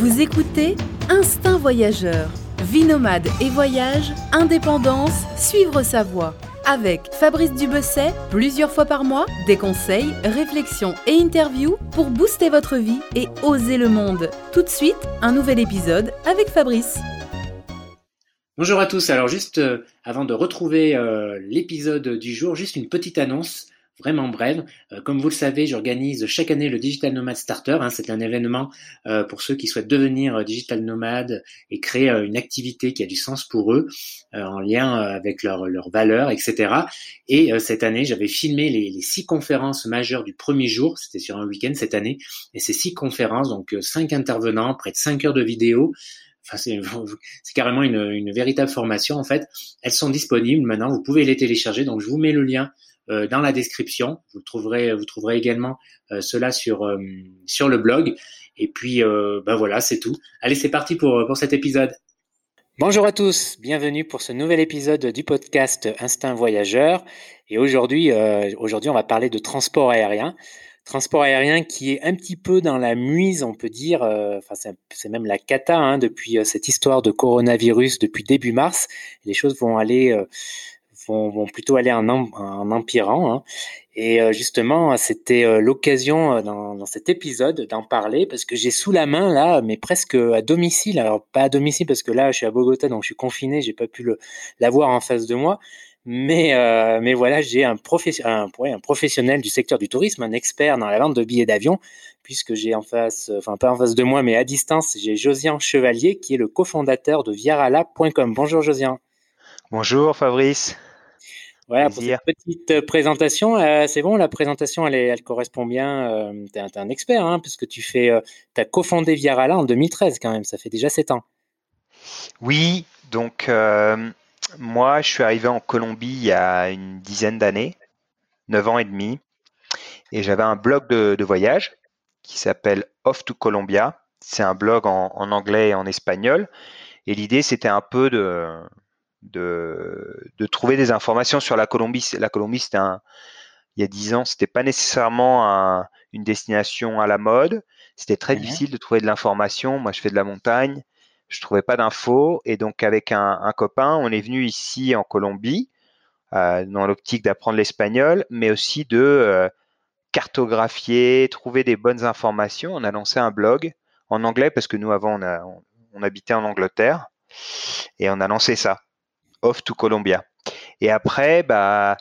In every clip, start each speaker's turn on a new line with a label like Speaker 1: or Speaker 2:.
Speaker 1: Vous écoutez Instinct Voyageur. Vie nomade et voyage, indépendance, suivre sa voie. Avec Fabrice Dubesset, plusieurs fois par mois, des conseils, réflexions et interviews pour booster votre vie et oser le monde. Tout de suite, un nouvel épisode avec Fabrice.
Speaker 2: Bonjour à tous, alors juste euh, avant de retrouver euh, l'épisode du jour, juste une petite annonce vraiment brève. Euh, comme vous le savez, j'organise chaque année le Digital Nomad Starter. Hein. c'est un événement euh, pour ceux qui souhaitent devenir euh, digital nomade et créer une activité qui a du sens pour eux, en lien avec leurs leur valeurs, etc. Et cette année, j'avais filmé les, les, six conférences majeures du premier jour. C'était sur un week-end cette année. Et ces six conférences, donc cinq intervenants, près de cinq heures de vidéo. Enfin, c'est, carrément une, une véritable formation en fait. Elles sont disponibles maintenant. Vous pouvez les télécharger. Donc, je vous mets le lien euh, dans la description. Vous trouverez, vous trouverez également euh, cela sur euh, sur le blog. Et puis, ben voilà, c'est tout. Allez, c'est parti pour pour cet épisode. Bonjour à tous, bienvenue pour ce nouvel épisode du podcast Instinct Voyageur. Et aujourd'hui, aujourd'hui, on va parler de transport aérien transport aérien qui est un petit peu dans la muise, on peut dire. Enfin, c'est même la cata hein, depuis cette histoire de coronavirus depuis début mars. Les choses vont aller vont, plutôt aller en, en empirant. Hein. Et euh, justement, c'était euh, l'occasion euh, dans, cet épisode d'en parler parce que j'ai sous la main là, mais presque à domicile. Alors pas à domicile parce que là, je suis à Bogota, donc je suis confiné, j'ai pas pu l'avoir en face de moi. Mais, mais voilà, j'ai un, un, un, professionnel du secteur du tourisme, un expert dans la vente de billets d'avion, puisque j'ai en face, enfin pas en face de moi, mais à distance, j'ai Josian Chevalier, qui est le cofondateur de Viarala.com. Bonjour Josian.
Speaker 3: Bonjour Fabrice.
Speaker 2: Voilà, pour cette petite euh, présentation, euh, c'est bon, la présentation, elle, elle correspond bien. Euh, tu es, un expert, hein, puisque tu fais, as cofondé Viarala en 2013 quand même, ça fait déjà 7 ans.
Speaker 3: Oui, donc moi, je suis arrivé en Colombie il y a une dizaine d'années, 9 ans et demi, et j'avais un blog de, voyage qui s'appelle Off to Colombia. C'est un blog en, anglais et en espagnol. Et l'idée, c'était un peu de, de, de, trouver des informations sur la Colombie. La Colombie, c'était un, il y a dix ans, c'était pas nécessairement un, une destination à la mode. C'était très mhm. difficile de trouver de l'information. Moi, je fais de la montagne, je trouvais pas d'infos, et donc avec un, un, copain, on est venu ici en Colombie euh, dans l'optique d'apprendre l'espagnol, mais aussi de euh, cartographier, trouver des bonnes informations. On a lancé un blog en anglais parce que nous avant on, a, on habitait en Angleterre et on a lancé ça off to Columbia. Et après, bah,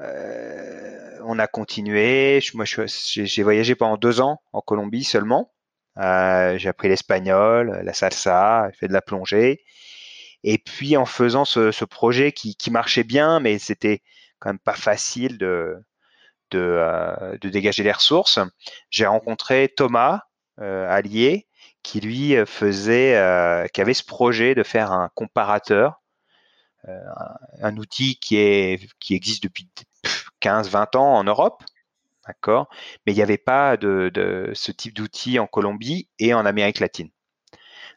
Speaker 3: euh, on a continué. Moi, j'ai voyagé pendant deux ans en Colombie seulement. Euh, j'ai appris l'espagnol, la salsa, fait de la plongée. Et puis en faisant ce, projet qui, marchait bien, mais c'était quand même pas facile de, de, euh, dégager les ressources, j'ai rencontré Thomas Allier, qui lui faisait, qui avait ce projet de faire un comparateur un outil qui, est, qui existe depuis 15-20 ans en Europe, d'accord? Mais il n'y avait pas de, ce type d'outil en Colombie et en Amérique latine.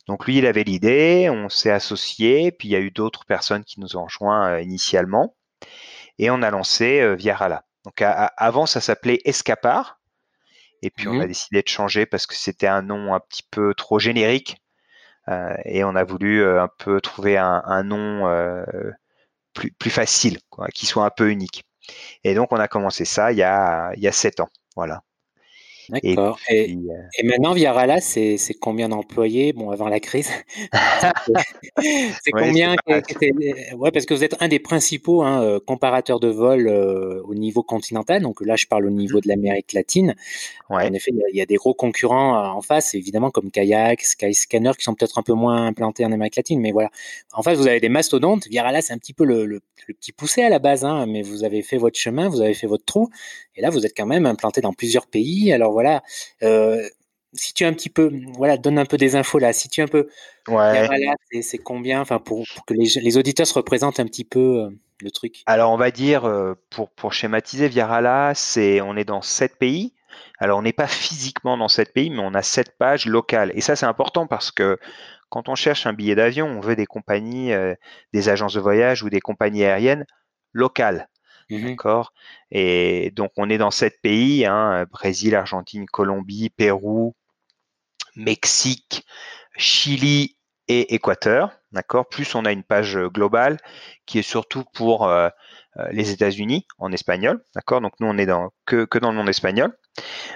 Speaker 3: Donc lui, il avait l'idée, on s'est associé, puis il y a eu d'autres personnes qui nous ont rejoints euh, initialement, et on a lancé euh, Viarala. Donc avant, ça s'appelait Escapar, et puis on a mmh. décidé de changer parce que c'était un nom un petit peu trop générique euh, et on a voulu euh, un peu trouver un, nom euh, plus, facile, qui soit un peu unique. Et donc on a commencé ça il y a, il y a sept ans. Voilà.
Speaker 2: D'accord. Et, euh, et, maintenant, Viarala, c'est combien d'employés? Bon, avant la crise. c'est combien ouais, parce que vous êtes un des principaux hein, euh, comparateurs de vol euh, au niveau continental. Donc là, je parle au niveau de l'Amérique latine. Ouais. En effet, il y, a des gros concurrents en face, évidemment, comme Kayak, Skyscanner, qui sont peut-être un peu moins implantés en Amérique latine. Mais voilà. En face, vous avez des mastodontes. Viarala, c'est un petit peu le, le, petit poussé à la base. Hein, mais vous avez fait votre chemin, vous avez fait votre trou. Et là, vous êtes quand même implanté dans plusieurs pays. Alors voilà, euh, si tu un petit peu, voilà, donne un peu des infos là. Si tu un peu, ouais. c'est combien, enfin pour, que les, auditeurs se représentent un petit peu euh, le truc?
Speaker 3: Alors on va dire euh, pour pour schématiser, Viarala, c'est on est dans sept pays. Alors on n'est pas physiquement dans sept pays, mais on a sept pages locales. Et ça c'est important parce que quand on cherche un billet d'avion, on veut des compagnies, des agences de voyage ou des compagnies aériennes locales. Mmh D'accord. Et donc on est dans sept pays hein, Brésil, Argentine, Colombie, Pérou, Mexique, Chili et Équateur. D'accord. Plus on a une page globale qui est surtout pour les États-Unis en espagnol. D'accord. Donc nous on est dans, que, que dans le monde espagnol.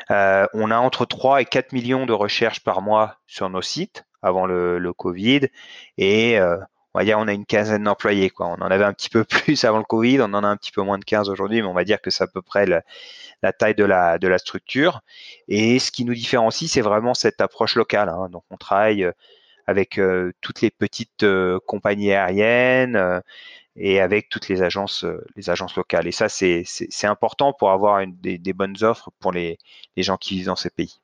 Speaker 3: on a entre 3 et 4 millions de recherches par mois sur nos sites avant le, le Covid et on va dire on a une quinzaine d'employés. Quoi. On en avait un petit peu plus avant le Covid, on en a un petit peu moins de 15 aujourd'hui, mais on va dire que c'est à peu près la taille de la, de la structure. Et ce qui nous différencie, c'est vraiment cette approche locale. Hein. Donc on travaille euh, avec euh, toutes les petites euh, compagnies aériennes et avec toutes les agences, les agences locales. Et ça, c'est important pour avoir des, bonnes offres pour les, les gens qui vivent dans ces pays.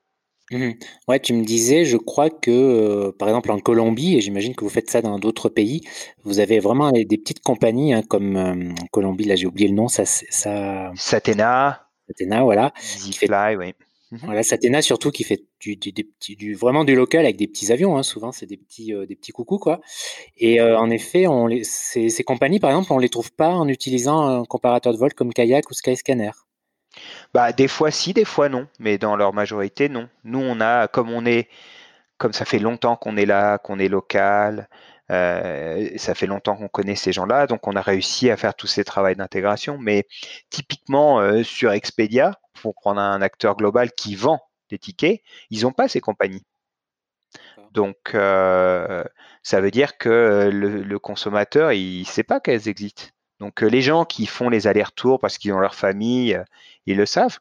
Speaker 2: Mmh ouais, tu me disais, je crois que, euh, par exemple en Colombie, et j'imagine que vous faites ça dans d'autres pays, vous avez vraiment des petites compagnies, hein, comme, euh, en Colombie, là j'ai oublié le nom, ça ça
Speaker 3: Satena.
Speaker 2: Satena, voilà.
Speaker 3: Oui.
Speaker 2: Mmh voilà, Satena surtout qui fait du du des petits du vraiment du local avec des petits avions, hein, souvent c'est des petits, euh, des petits coucous quoi et en effet, on les ces ces compagnies, par exemple, on les trouve pas en utilisant un comparateur de vol comme Kayak ou Skyscanner?
Speaker 3: Bah, des fois si, des fois non, mais dans leur majorité, non. Nous, on a, comme on est, comme ça fait longtemps qu'on est là, qu'on est local, euh, ça fait longtemps qu'on connaît ces gens-là, donc on a réussi à faire tous ces travaux d'intégration. Mais typiquement euh, sur Expedia, pour prendre un acteur global qui vend des tickets, ils n'ont pas ces compagnies. Donc, euh, ça veut dire que le, le consommateur, il ne sait pas qu'elles existent. Donc euh, les gens qui font les allers-retours parce qu'ils ont leur famille, euh, ils le savent.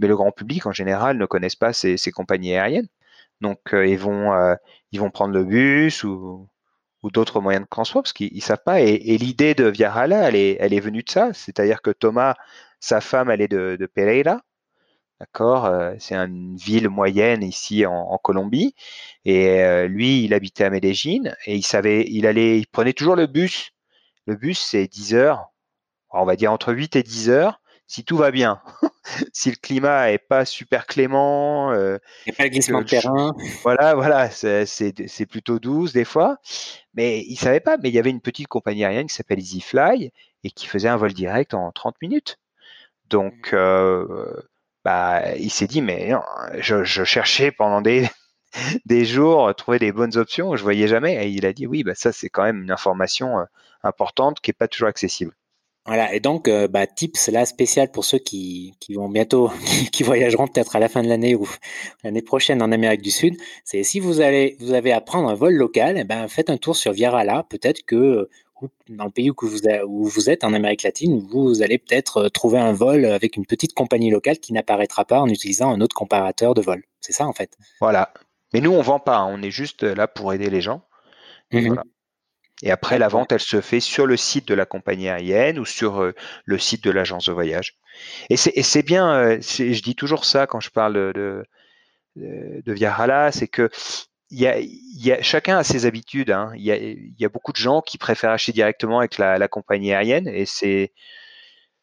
Speaker 3: Mais le grand public en général ne connaissent pas ces, compagnies aériennes. Donc euh, ils vont ils vont prendre le bus ou, d'autres moyens de transport parce qu'ils ne savent pas. Et, l'idée de Viarala, elle est, elle est venue de ça. C'est-à-dire que Thomas, sa femme, elle est de, Pereira. D'accord, c'est une ville moyenne ici en, Colombie, et lui, il habitait à Medellín et il savait, il allait, il prenait toujours le bus le bus, c'est 10 heures. on va dire entre 8 et 10 heures, si tout va bien. si le climat est pas super clément.
Speaker 2: Euh, Il n'y a pas le glissement de terrain.
Speaker 3: Voilà, voilà, c'est plutôt 12 des fois. Mais il savait pas, mais il y avait une petite compagnie aérienne qui s'appelle EasyFly et qui faisait un vol direct en 30 minutes. Donc, mmh. euh, bah, il s'est dit, mais je, je, cherchais pendant des, des jours, trouver des bonnes options, je voyais jamais. Et il a dit, oui, bah, ça, c'est quand même une information euh, importante qui est pas toujours accessible.
Speaker 2: Voilà, et donc, euh, bah, tips là spécial pour ceux qui, qui vont bientôt, qui voyageront peut-être à la fin de l'année ou l'année prochaine en Amérique du Sud, c'est si vous allez, vous avez à prendre un vol local, eh ben, faites un tour sur Viarala. Peut-être que dans le pays où vous, où vous êtes, en Amérique latine, vous allez peut-être euh, trouver un vol avec une petite compagnie locale qui n'apparaîtra pas en utilisant un autre comparateur de vol. C'est ça en fait.
Speaker 3: Voilà. Mais nous, on vend pas. Hein. On est juste là pour aider les gens. Mmh voilà. Et après, la vente, elle se fait sur le site de la compagnie aérienne ou sur euh, le site de l'agence de voyage. Et c'est bien, euh, je dis toujours ça quand je parle de, de, de Viahala, c'est que il y, a, y a, chacun a ses habitudes. Hein. Il, y a, y a, beaucoup de gens qui préfèrent acheter directement avec la, la compagnie aérienne et c'est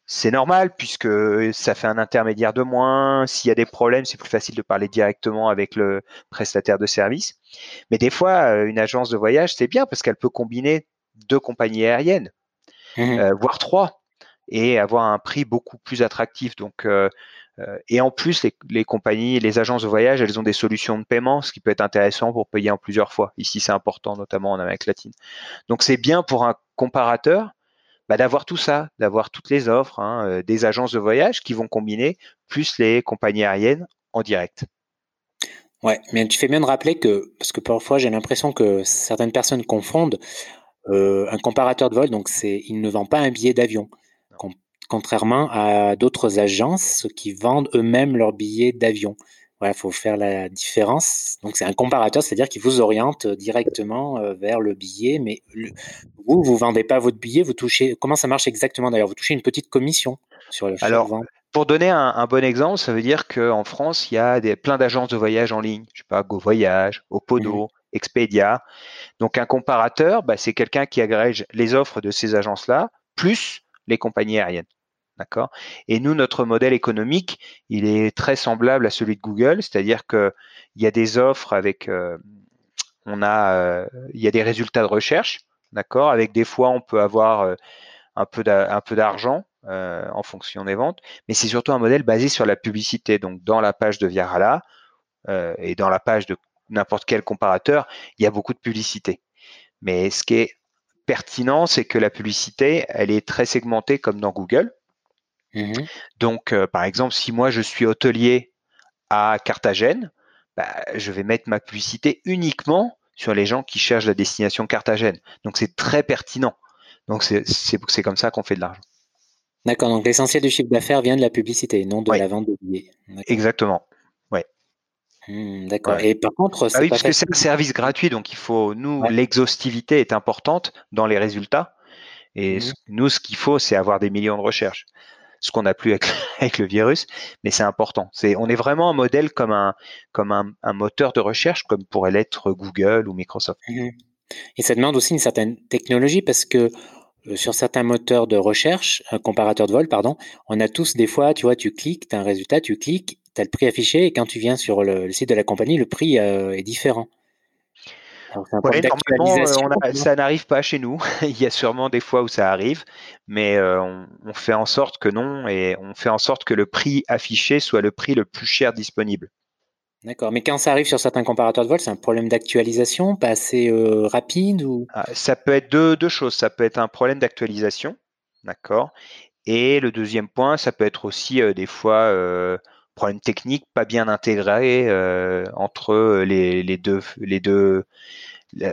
Speaker 3: c'est normal puisque ça fait un intermédiaire de moins. S'il y a des problèmes, c'est plus facile de parler directement avec le prestataire de service. Mais des fois, euh, une agence de voyage, c'est bien parce qu'elle peut combiner deux compagnies aériennes, mmh euh, voire trois, et avoir un prix beaucoup plus attractif. Donc, euh, et en plus, les, les, compagnies, les agences de voyage, elles ont des solutions de paiement, ce qui peut être intéressant pour payer en plusieurs fois. Ici, c'est important, notamment en Amérique latine. Donc, c'est bien pour un comparateur bah, d'avoir tout ça, d'avoir toutes les offres hein, euh, des agences de voyage qui vont combiner plus les compagnies aériennes en direct.
Speaker 2: Ouais, mais tu fais bien de rappeler que, parce que parfois j'ai l'impression que certaines personnes confondent euh, un comparateur de vol, donc c'est, il ne vend pas un billet d'avion, contrairement à d'autres agences qui vendent eux-mêmes leurs billets d'avion. Il faut faire la différence. Donc, c'est un comparateur, c'est-à-dire qu'il vous oriente directement euh, vers le billet, mais vous, vous vendez pas votre billet, vous touchez. Comment ça marche exactement d'ailleurs? Vous touchez une petite commission sur le
Speaker 3: Alors, pour donner un, bon exemple, ça veut dire qu'en France, il y a des, plein d'agences de voyage en ligne. Je sais pas, Go Voyage, Opodo, mmh Expedia. Donc, un comparateur, bah, c'est quelqu'un qui agrège les offres de ces agences-là, plus les compagnies aériennes. Et nous, notre modèle économique, il est très semblable à celui de Google, c'est-à-dire qu'il y a des offres avec, euh, on a, euh, il y a des résultats de recherche, d'accord Avec des fois, on peut avoir euh, un peu d'argent en fonction des ventes, mais c'est surtout un modèle basé sur la publicité. Donc, dans la page de Viarala et dans la page de n'importe quel comparateur, il y a beaucoup de publicité. Mais ce qui est pertinent, c'est que la publicité, elle est très segmentée comme dans Google. Mmh Donc, euh, par exemple, si moi je suis hôtelier à Carthagène, bah, je vais mettre ma publicité uniquement sur les gens qui cherchent la destination Carthagène. Donc, c'est très pertinent. Donc, c'est comme ça qu'on fait de l'argent.
Speaker 2: D'accord, donc l'essentiel du chiffre d'affaires vient de la publicité, non de la vente de billets.
Speaker 3: Exactement. Ouais.
Speaker 2: Mmh, d'accord. Et par contre,
Speaker 3: ah oui, parce que c'est un service gratuit, donc il faut nous l'exhaustivité est importante dans les résultats. Et mmh nous, ce qu'il faut, c'est avoir des millions de recherches ce qu'on n'a plus avec, le virus, mais c'est important. C'est, on est vraiment un modèle comme un, comme un, moteur de recherche, comme pourrait l'être Google ou Microsoft.
Speaker 2: Mmh Et ça demande aussi une certaine technologie parce que euh, sur certains moteurs de recherche, un comparateur de vol, pardon, on a tous des fois, tu vois, tu cliques, tu as un résultat, tu cliques, tu as le prix affiché, et quand tu viens sur le, site de la compagnie, le prix euh, est différent.
Speaker 3: Ouais, normalement, euh, ça n'arrive pas chez nous. Il y a sûrement des fois où ça arrive, mais euh, on, fait en sorte que non, et on fait en sorte que le prix affiché soit le prix le plus cher disponible.
Speaker 2: D'accord, mais quand ça arrive sur certains comparateurs de vol, c'est un problème d'actualisation, pas assez euh, rapide ou?
Speaker 3: Ah, Ça peut être deux, deux, choses. Ça peut être un problème d'actualisation, d'accord. Et le deuxième point, ça peut être aussi des fois problème technique pas bien intégré euh, entre les, les, deux, les deux,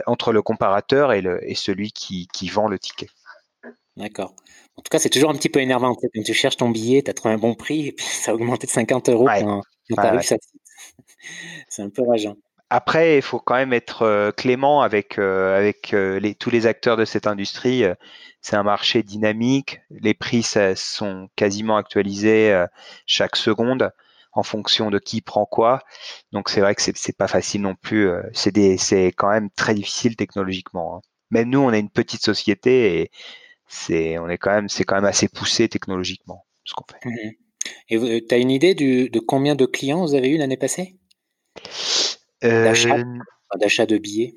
Speaker 3: entre le comparateur et, le, et celui qui, qui vend le ticket.
Speaker 2: D'accord. En tout cas, c'est toujours un petit peu énervant. Quand tu cherches ton billet, tu as trouvé un bon prix et puis ça a augmenté de 50 euros quand, C'est un peu rageant.
Speaker 3: Après, il faut quand même être euh, clément avec, euh, avec les, tous les acteurs de cette industrie. C'est un marché dynamique. Les prix sont quasiment actualisés chaque seconde en fonction de qui prend quoi. Donc c'est vrai que c'est pas facile non plus. Euh, c'est quand même très difficile technologiquement. Hein. Même nous, on est une petite société et c'est on est quand même c'est quand même assez poussé technologiquement ce qu'on fait.
Speaker 2: Mmh et tu as une idée de combien de clients vous avez eu l'année passée? Euh, D'achat de billets?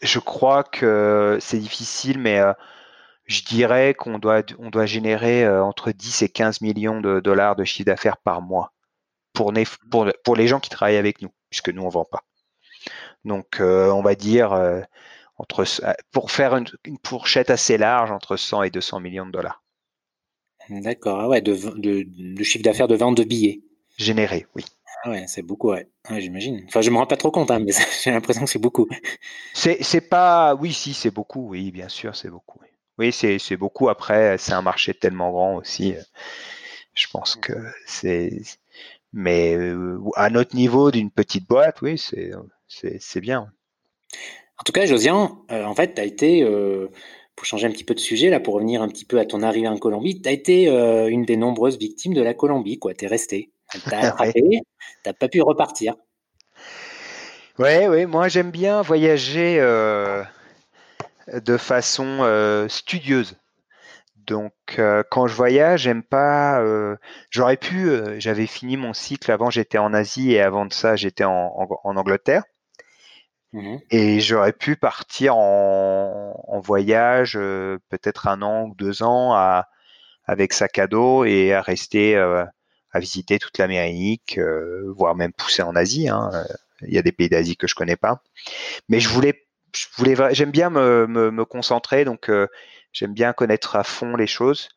Speaker 3: Je crois que c'est difficile, mais euh, je dirais qu'on doit, on doit générer entre 10 et 15 millions de dollars de chiffre d'affaires par mois pour, pour, les gens qui travaillent avec nous, puisque nous, on ne vend pas. Donc, euh, on va dire, euh, entre, euh, pour faire une, fourchette assez large, entre 100 et 200 millions de dollars.
Speaker 2: D'accord, ah ouais, de, de, chiffre d'affaires de vente de billets.
Speaker 3: Généré, oui.
Speaker 2: Ah ouais, c'est beaucoup, ouais. j'imagine. Enfin, je me rends pas trop compte, hein, mais j'ai l'impression que c'est beaucoup.
Speaker 3: C'est pas, oui, si, c'est beaucoup, oui, bien sûr, c'est beaucoup. Oui, c'est beaucoup. Après, c'est un marché tellement grand aussi. Je pense que c'est mais euh, à notre niveau d'une petite boîte, oui, c'est bien.
Speaker 2: En tout cas, Josian, euh, en fait, tu as été, euh, pour changer un petit peu de sujet, là, pour revenir un petit peu à ton arrivée en Colombie, tu as été une des nombreuses victimes de la Colombie, quoi. Tu es resté. Tu n'as pas pu repartir.
Speaker 3: Oui, oui, moi j'aime bien voyager de façon studieuse. Donc, euh, quand je voyage, j'aime pas. Euh, j'aurais pu. Euh, j'avais fini mon cycle avant. J'étais en Asie et avant de ça, j'étais en, Angleterre. Mmh et j'aurais pu partir en, voyage, peut-être un an ou deux ans, avec sac à dos et à rester à visiter toute l'Amérique, voire même pousser en Asie. Hein, il y a des pays d'Asie que je connais pas, mais je voulais, je voulais, j'aime bien me, me, concentrer, donc J'aime bien connaître à fond les choses.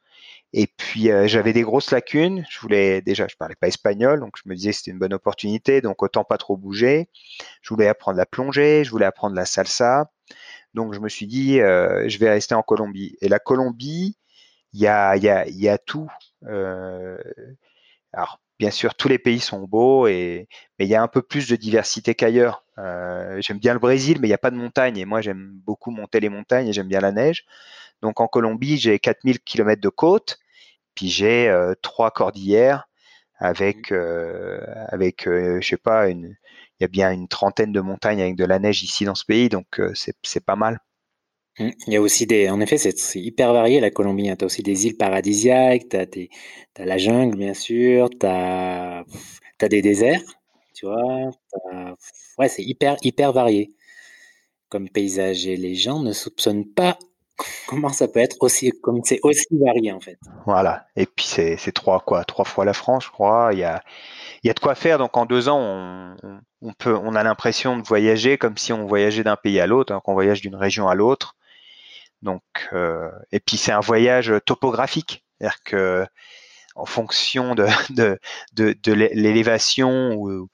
Speaker 3: Et puis euh, j'avais des grosses lacunes. Je voulais déjà, je parlais pas espagnol, donc je me disais c'était une bonne opportunité, donc autant pas trop bouger. Je voulais apprendre la plongée, je voulais apprendre la salsa. Donc je me suis dit, euh, je vais rester en Colombie. Et la Colombie, il y a, y, a, y a tout. Euh, alors bien sûr, tous les pays sont beaux, et, mais il y a un peu plus de diversité qu'ailleurs. j'aime bien le Brésil, mais il n'y a pas de montagne. Et moi, j'aime beaucoup monter les montagnes et j'aime bien la neige. Donc en Colombie, j'ai 4000 km de côte, puis j'ai euh, trois cordillères avec, mmh. euh, avec euh, je sais pas, il y a bien une trentaine de montagnes avec de la neige ici dans ce pays, donc c'est pas mal.
Speaker 2: Mmh. Il y a aussi des, en effet, c'est hyper varié la Colombie. Hein. Tu as aussi des îles paradisiaques, tu as, la jungle, bien sûr, tu as, des déserts, tu vois. Ouais, c'est hyper, hyper varié comme paysage. Et les gens ne soupçonnent pas comment ça peut être aussi, comme c'est aussi varié en fait.
Speaker 3: Voilà. Et puis c'est trois trois fois la France, je crois. Il y a, y a de quoi faire. Donc en deux ans, on, on peut, on a l'impression de voyager comme si on voyageait d'un pays à l'autre, hein, qu'on voyage d'une région à l'autre. Donc, euh, et puis c'est un voyage topographique, c'est-à-dire que en fonction de, de, de, de l'élévation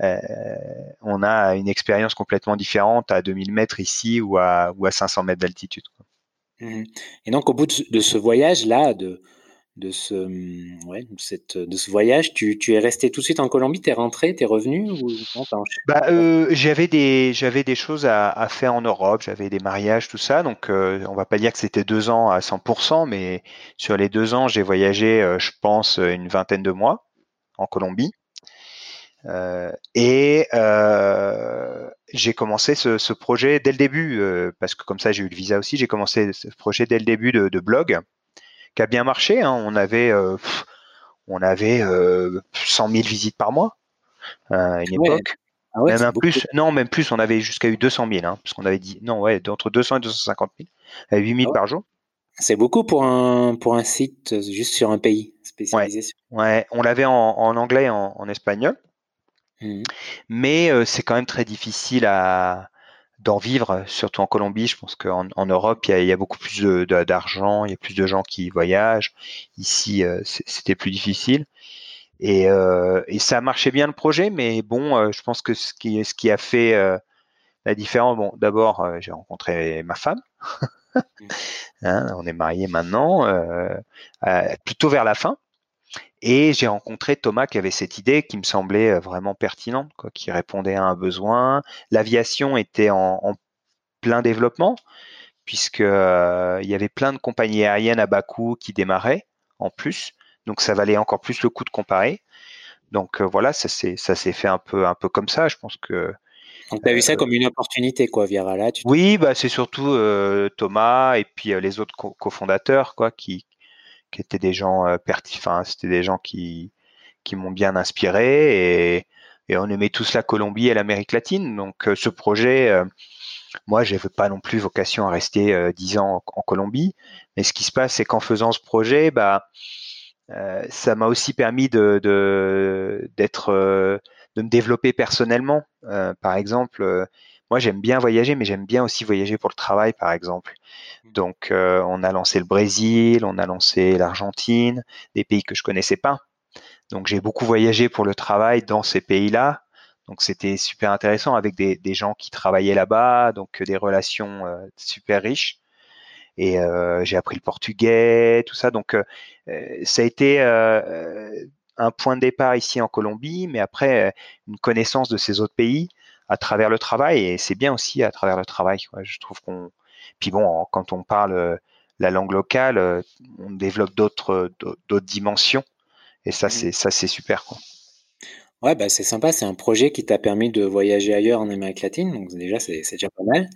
Speaker 3: euh, on a une expérience complètement différente à 2000 mètres ici ou à, ou à 500 mètres d'altitude.
Speaker 2: Mmh et donc au bout de ce voyage-là, de, de ce, ouais, cette, de ce voyage. Tu, tu, es resté tout de suite en Colombie, tu es rentré, tu es revenu ou
Speaker 3: bah, euh, J'avais des, j'avais des choses à, à, faire en Europe, j'avais des mariages, tout ça. Donc euh, on va pas dire que c'était deux ans à 100%, mais sur les deux ans, j'ai voyagé, euh, je pense, une vingtaine de mois en Colombie. Euh, et j'ai commencé ce, ce, projet dès le début, parce que comme ça j'ai eu le visa aussi, j'ai commencé ce projet dès le début de, de blog qui a bien marché. Hein. On avait, euh, on avait 100 euh, 000 visites par mois à une époque. Ah même plus, non, même plus, on avait jusqu'à eu 200 000, hein, parce qu'on avait dit, non, ouais, entre 200 et 250 000, à 8 000 par jour.
Speaker 2: C'est beaucoup pour un, pour un site juste sur un pays spécialisé.
Speaker 3: Ouais, on l'avait en, anglais et en, espagnol. Mmh. Mais euh, c'est quand même très difficile à, d'en vivre, surtout en Colombie. Je pense qu'en en Europe, il y, a, beaucoup plus d'argent, il y a plus de gens qui voyagent. Ici, euh, c'était plus difficile. Et, euh, et, ça marchait bien le projet, mais bon, euh, je pense que ce qui, ce qui a fait la différence, bon, d'abord, j'ai rencontré ma femme. hein, on est mariés maintenant, plutôt vers la fin. Et j'ai rencontré Thomas qui avait cette idée qui me semblait euh, vraiment pertinente, quoi, qui répondait à un besoin. L'aviation était en, en, plein développement, puisque euh, y avait plein de compagnies aériennes à bas coût qui démarraient en plus. Donc ça valait encore plus le coup de comparer. Donc euh, voilà, ça s'est fait un peu un peu comme ça. Je pense que
Speaker 2: donc, tu as vu ça comme une opportunité, quoi, Virala tu
Speaker 3: Oui, bah, c'est surtout Thomas et puis les autres cofondateurs, quoi, qui, qui étaient des gens euh, pertinents, c'était des gens qui, qui m'ont bien inspiré et, et, on aimait tous la Colombie et l'Amérique latine. Donc euh, ce projet, euh, moi, je n'avais pas non plus vocation à rester dix ans en, Colombie. Mais ce qui se passe, c'est qu'en faisant ce projet, bah, ça m'a aussi permis de d'être de, me développer personnellement. par exemple, moi, j'aime bien voyager, mais j'aime bien aussi voyager pour le travail, par exemple. Mmh. Donc, euh, on a lancé le Brésil, on a lancé l'Argentine, des pays que je connaissais pas. Donc, j'ai beaucoup voyagé pour le travail dans ces pays-là. Donc, c'était super intéressant avec des, des gens qui travaillaient là-bas, donc des relations euh, super riches. Et euh, j'ai appris le portugais, tout ça. Donc, ça a été un point de départ ici en Colombie, mais après une connaissance de ces autres pays à travers le travail et c'est bien aussi à travers le travail. Je trouve qu'on puis bon quand on parle euh, la langue locale, euh, on développe d'autres d'autres dimensions et ça mmh. c'est ça c'est super quoi.
Speaker 2: Ouais, bah c'est sympa, c'est un projet qui t'a permis de voyager ailleurs en Amérique latine, donc déjà c'est déjà pas mal.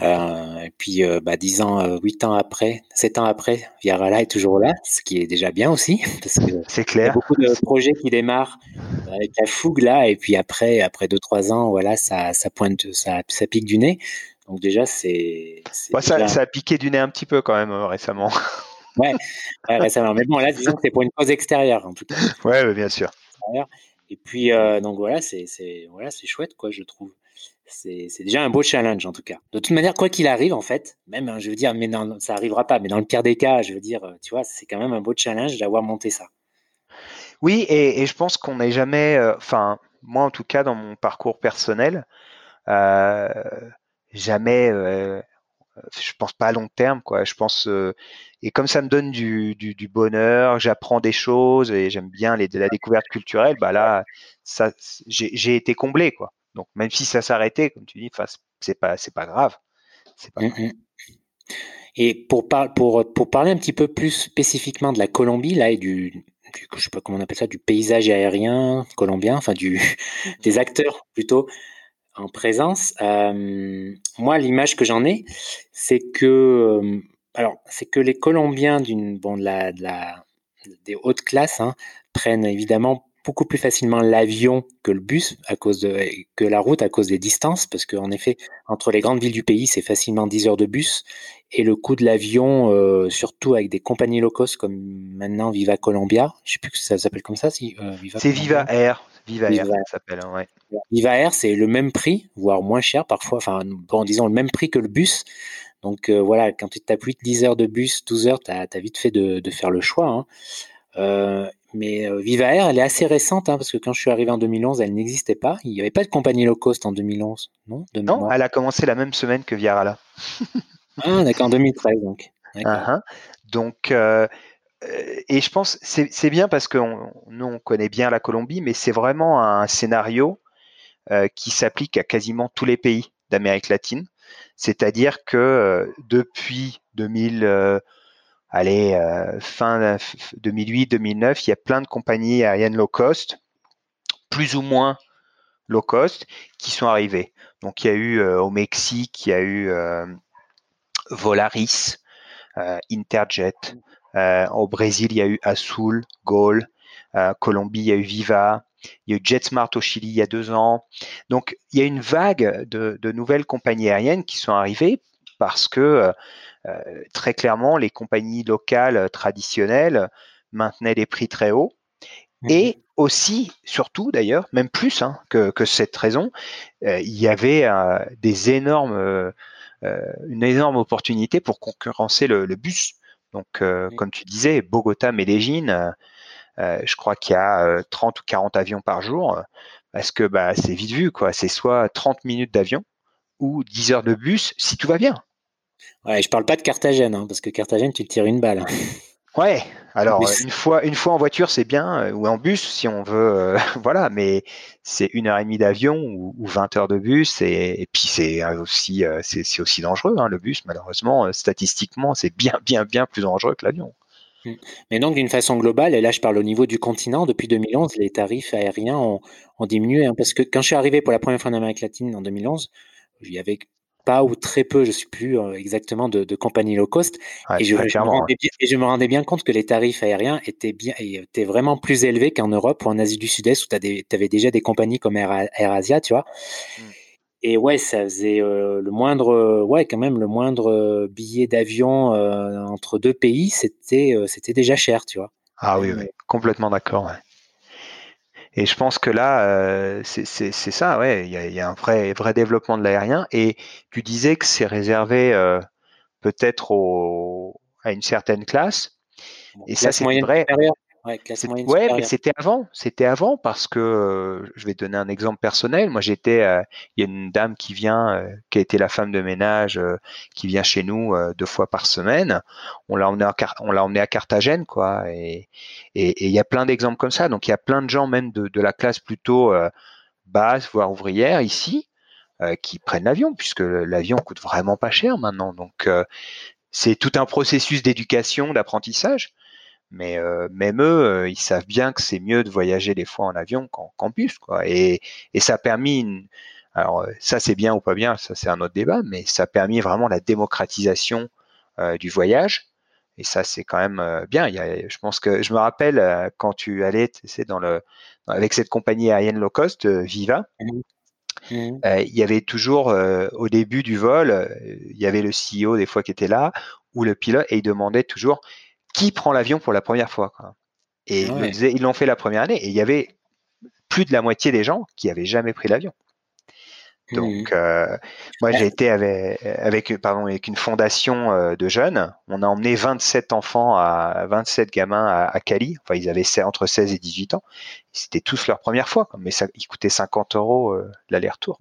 Speaker 2: Euh, et puis euh, bah, 10 ans, euh, 8 ans après, 7 ans après, Viarala est toujours là, ce qui est déjà bien aussi, parce que
Speaker 3: c'est clair. Y a
Speaker 2: beaucoup de projets qui démarrent avec la fougue là, et puis après, après 2-3 ans, voilà, ça, ça pointe, ça, ça pique du nez. Donc déjà c'est.
Speaker 3: Ouais, ça, ça, a piqué du nez un petit peu quand même euh, récemment.
Speaker 2: ouais, ouais, récemment. Mais bon, là, disons que c'est pour une cause extérieure en tout cas.
Speaker 3: Ouais, bien sûr.
Speaker 2: Et puis, euh, donc voilà, c'est voilà, chouette, quoi, je trouve. C'est déjà un beau challenge, en tout cas. De toute manière, quoi qu'il arrive, en fait, même, hein, je veux dire, mais non, ça arrivera pas, mais dans le pire des cas, je veux dire, euh, tu vois, c'est quand même un beau challenge d'avoir monté ça.
Speaker 3: Oui, et, je pense qu'on n'est jamais, euh, enfin, moi en tout cas, dans mon parcours personnel, jamais, je pense pas à long terme, quoi. Je pense, et comme ça me donne du, du, du bonheur, j'apprends des choses et j'aime bien les, la découverte culturelle, bah là, ça, j'ai été comblé, quoi. Donc même si ça s'arrêtait, comme tu dis, c'est pas, c'est pas grave. Pas mmh,
Speaker 2: mmh. Et pour, par, pour, pour parler un petit peu plus spécifiquement de la Colombie, là, et du, du, je sais pas comment on appelle ça, du paysage aérien colombien, enfin du, des acteurs plutôt en présence. Euh, moi, l'image que j'en ai, c'est que euh, alors, c'est que les Colombiens d'une bon, de la, de la, des hautes classes hein, prennent évidemment beaucoup plus facilement l'avion que le bus à cause de que la route à cause des distances parce qu'en effet entre les grandes villes du pays c'est facilement 10 heures de bus et le coût de l'avion euh, surtout avec des compagnies low cost comme maintenant Viva Colombia je sais plus que ça s'appelle comme ça si
Speaker 3: euh, c'est Viva Air Viva, Air ça s'appelle hein, ouais.
Speaker 2: Viva Air c'est le même prix voire moins cher parfois enfin bon disons le même prix que le bus donc euh, voilà quand tu tapes 8 10 heures de bus 12 heures tu as, vite fait de, de faire le choix hein. Euh, mais euh, Viva Air, elle est assez récente, hein, parce que quand je suis arrivé en 2011, elle n'existait pas. Il n'y avait pas de compagnie low cost en 2011, non
Speaker 3: Non, elle a commencé la même semaine que Viarala.
Speaker 2: ah, d'accord, en 2013, donc.
Speaker 3: Uh-huh. Donc, euh, et je pense, c'est bien parce que nous, on connaît bien la Colombie, mais c'est vraiment un scénario qui s'applique à quasiment tous les pays d'Amérique latine. C'est-à-dire que depuis 2000 allez, euh, fin 2008-2009, il y a plein de compagnies aériennes low cost, plus ou moins low cost, qui sont arrivées. Donc il y a eu euh, au Mexique, il y a eu euh, Volaris, Interjet. Au Brésil, il y a eu Azul, Gol. Colombie, il y a eu Viva. Il y a eu JetSmart au Chili il y a deux ans. Donc, il y a une vague de, de nouvelles compagnies aériennes qui sont arrivées parce que euh, très clairement, les compagnies locales euh, traditionnelles maintenaient les prix très hauts. Mmh. Et aussi, surtout d'ailleurs, même plus hein, que, cette raison, euh, il y avait des énormes, une énorme opportunité pour concurrencer le, bus. Donc, mmh. comme tu disais, Bogota, Medellín, je crois qu'il y a 30 ou 40 avions par jour, parce que bah, c'est vite vu, quoi. C'est soit 30 minutes d'avion ou 10 heures de bus si tout va bien.
Speaker 2: Ouais, je parle pas de Carthagène, hein, parce que Carthagène, tu te tires une balle.
Speaker 3: Ouais, alors une fois, une fois en voiture, c'est bien, euh, ou en bus si on veut, euh, voilà, mais c'est une heure et demie d'avion ou, 20 heures de bus, et, puis c'est aussi, euh, c'est aussi dangereux, hein, le bus, malheureusement, statistiquement, c'est bien, bien, bien plus dangereux que l'avion.
Speaker 2: Mmh. Mais donc, d'une façon globale, et là je parle au niveau du continent, depuis 2011, les tarifs aériens ont, diminué. Hein, parce que quand je suis arrivé pour la première fois en Amérique latine en 2011, il y avait pas ou très peu, je suis plus euh, exactement de, de compagnie low cost. et, je, me rendais bien, compte que les tarifs aériens étaient bien, étaient vraiment plus élevés qu'en Europe ou en Asie du Sud-Est où tu avais déjà des compagnies comme Air, Asia, tu vois. Mm. Et ouais, ça faisait euh, le moindre, ouais, quand même, le moindre euh, billet d'avion entre deux pays, c'était, c'était déjà cher, tu vois.
Speaker 3: Ah oui, oui, complètement d'accord. Et je pense que là, euh, c'est ça, ouais, il y a, un vrai, vrai développement de l'aérien. Et tu disais que c'est réservé euh, peut-être à une certaine classe.
Speaker 2: Et ça, c'est vrai.
Speaker 3: Ouais, mais c'était avant. C'était avant parce que euh, je vais donner un exemple personnel. Moi, j'étais, euh, il y a une dame qui vient, euh, qui a été la femme de ménage, qui vient chez nous deux fois par semaine. On l'a emmené à, on l'a emmené à Carthagène, quoi. Et il y a plein d'exemples comme ça. Donc il y a plein de gens même de, de la classe plutôt basse, voire ouvrière ici, qui prennent l'avion puisque l'avion coûte vraiment pas cher maintenant. Donc c'est tout un processus d'éducation, d'apprentissage. Mais euh, même eux, euh, ils savent bien que c'est mieux de voyager des fois en avion qu'en bus, quoi. Et, et, ça a permis, une, alors euh, ça c'est bien ou pas bien, ça c'est un autre débat, mais ça a permis vraiment la démocratisation du voyage. Et ça c'est quand même bien. Il y a, je pense que je me rappelle quand tu allais, tu dans le, avec cette compagnie aérienne low cost, Viva. Mmh. Mmh. il y avait toujours au début du vol, il y avait le CEO des fois qui était là ou le pilote et il demandait toujours qui prend l'avion pour la première fois. Et ah ils l'ont fait la première année et il y avait plus de la moitié des gens qui avaient jamais pris l'avion. Donc, euh, moi, j'ai été avec, avec, pardon, avec une fondation euh, de jeunes. On a emmené 27 enfants, à 27 gamins à, Cali. Enfin, ils avaient entre 16 et 18 ans. C'était tous leur première fois, mais ça, ils coûtaient 50 euros euh, l'aller-retour.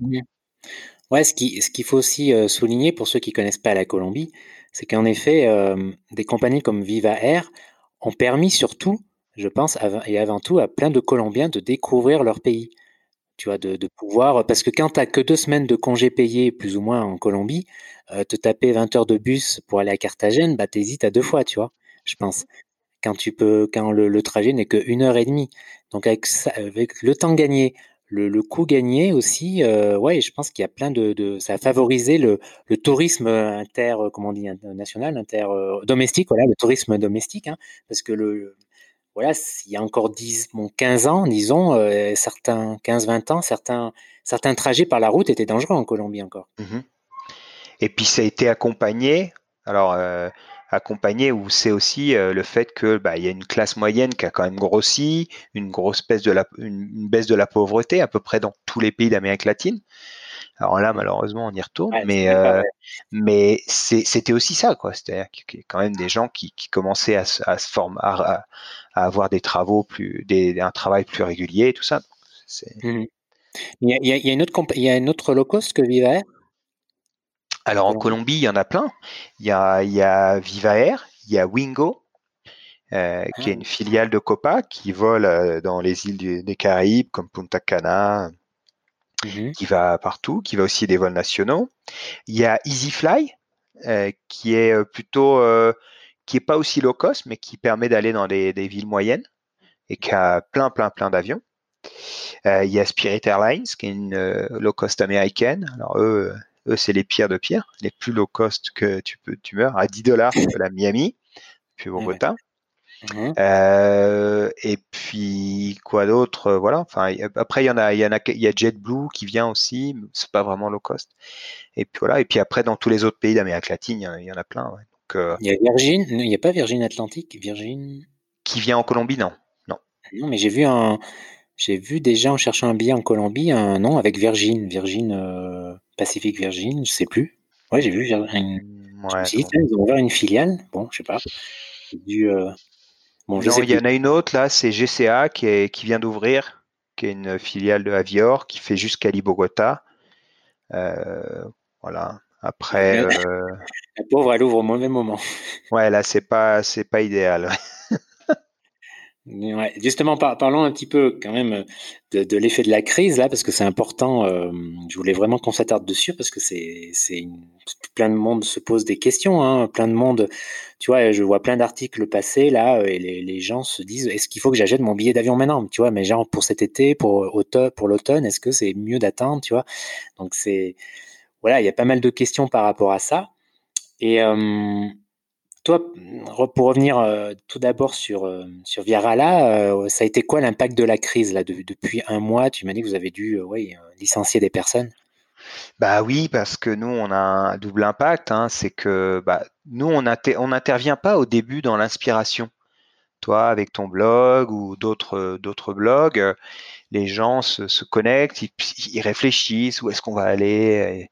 Speaker 2: Ouais, ce qu'il ce qu'il faut aussi souligner pour ceux qui connaissent pas la Colombie, c'est qu'en effet, des compagnies comme Viva Air ont permis surtout, je pense, et avant tout, à plein de Colombiens de découvrir leur pays. Tu vois, de, pouvoir, parce que quand tu n'as que deux semaines de congés payés, plus ou moins en Colombie, te taper 20 heures de bus pour aller à Carthagène, bah, hésites à deux fois, tu vois, je pense. Quand tu peux, quand le, trajet n'est que une heure et demie. Donc avec le temps gagné, le, le coût gagné aussi, euh, ouais, je pense qu'il y a plein de, de, ça a favorisé le, le tourisme inter, comment on dit, national, inter domestique, voilà, le tourisme domestique, hein, parce que le, voilà, il y a encore 10, bon, 15 ans, disons, certains 15-20 ans, certains, certains trajets par la route étaient dangereux en Colombie encore.
Speaker 3: Mhm. Et puis ça a été accompagné, alors accompagné où c'est aussi le fait que bah, il y a une classe moyenne qui a quand même grossi, une grosse baisse de la, une baisse de la pauvreté à peu près dans tous les pays d'Amérique latine. Alors là, malheureusement, on y retourne, mais euh, mais c'était aussi ça, quoi. C'est-à-dire qu'il y a quand même des gens qui, commençaient à, se former, à, avoir des travaux plus, des, un travail plus régulier, tout ça.
Speaker 2: Mmh il, y a, une autre il y a une autre low cost que Viva
Speaker 3: Alors en Colombie, il y en a plein. Il y a, il y a Viva Air, il y a Wingo, euh, qui est ah. une filiale de Copa qui vole euh, dans les îles des Caraïbes comme Punta Cana, Mmh qui va partout, qui va aussi des vols nationaux. Il y a EasyFly, euh, qui est plutôt, euh, qui est pas aussi low cost, mais qui permet d'aller dans des, villes moyennes et qui a plein, plein, plein d'avions. il y a Spirit Airlines, qui est une low cost américaine. Alors eux, eux c'est les pires de pires, les plus low cost que tu peux, tu meurs à 10 dollars la Miami, puis Bogota. Mmh. Euh, et puis quoi d'autre euh, Voilà. Enfin, après il y en a, il y en a, il y a JetBlue qui vient aussi. C'est pas vraiment low cost. Et puis voilà. Et puis après dans tous les autres pays d'Amérique latine, il y, en a plein. Donc,
Speaker 2: euh, il y a Virgin. Il n'y a pas Virgin Atlantique. Virgin.
Speaker 3: Qui vient en Colombie Non. Non.
Speaker 2: Non, mais j'ai vu un. J'ai vu déjà en cherchant un billet en Colombie un nom avec Virgin, Virgin Pacific Virgin, je sais plus. Ouais, j'ai vu Virgin. Ouais, ils ont ouvert une filiale. Bon, je sais pas. Du,
Speaker 3: non, il y en a une autre là, c'est GCA qui, qui vient d'ouvrir, qui est une filiale de Avior qui fait jusqu'à Bogota. Euh, voilà. Après,
Speaker 2: euh... la pauvre, elle ouvre au mauvais moment.
Speaker 3: Ouais, là, c'est pas, c'est pas idéal
Speaker 2: justement, parlons un petit peu quand même de, l'effet de la crise là, parce que c'est important. Euh, je voulais vraiment qu'on s'attarde dessus parce que c'est, plein de monde se pose des questions, hein, plein de monde. Tu vois, je vois plein d'articles passer là et les, gens se disent est-ce qu'il faut que j'achète mon billet d'avion maintenant Tu vois, mais genre pour cet été, pour pour l'automne, est-ce que c'est mieux d'attendre Tu vois, donc c'est voilà, il y a pas mal de questions par rapport à ça. Et euh, toi, pour revenir euh, tout d'abord sur, euh, sur Viarala, euh, ça a été quoi l'impact de la crise là, depuis un mois? Tu m'as dit que vous avez dû licencier des personnes.
Speaker 3: Bah oui, parce que nous, on a un double impact. Hein, c'est que bah, nous, on n'intervient pas au début dans l'inspiration. Toi, avec ton blog ou d'autres blogs, les gens se, connectent, ils, réfléchissent où est-ce qu'on va aller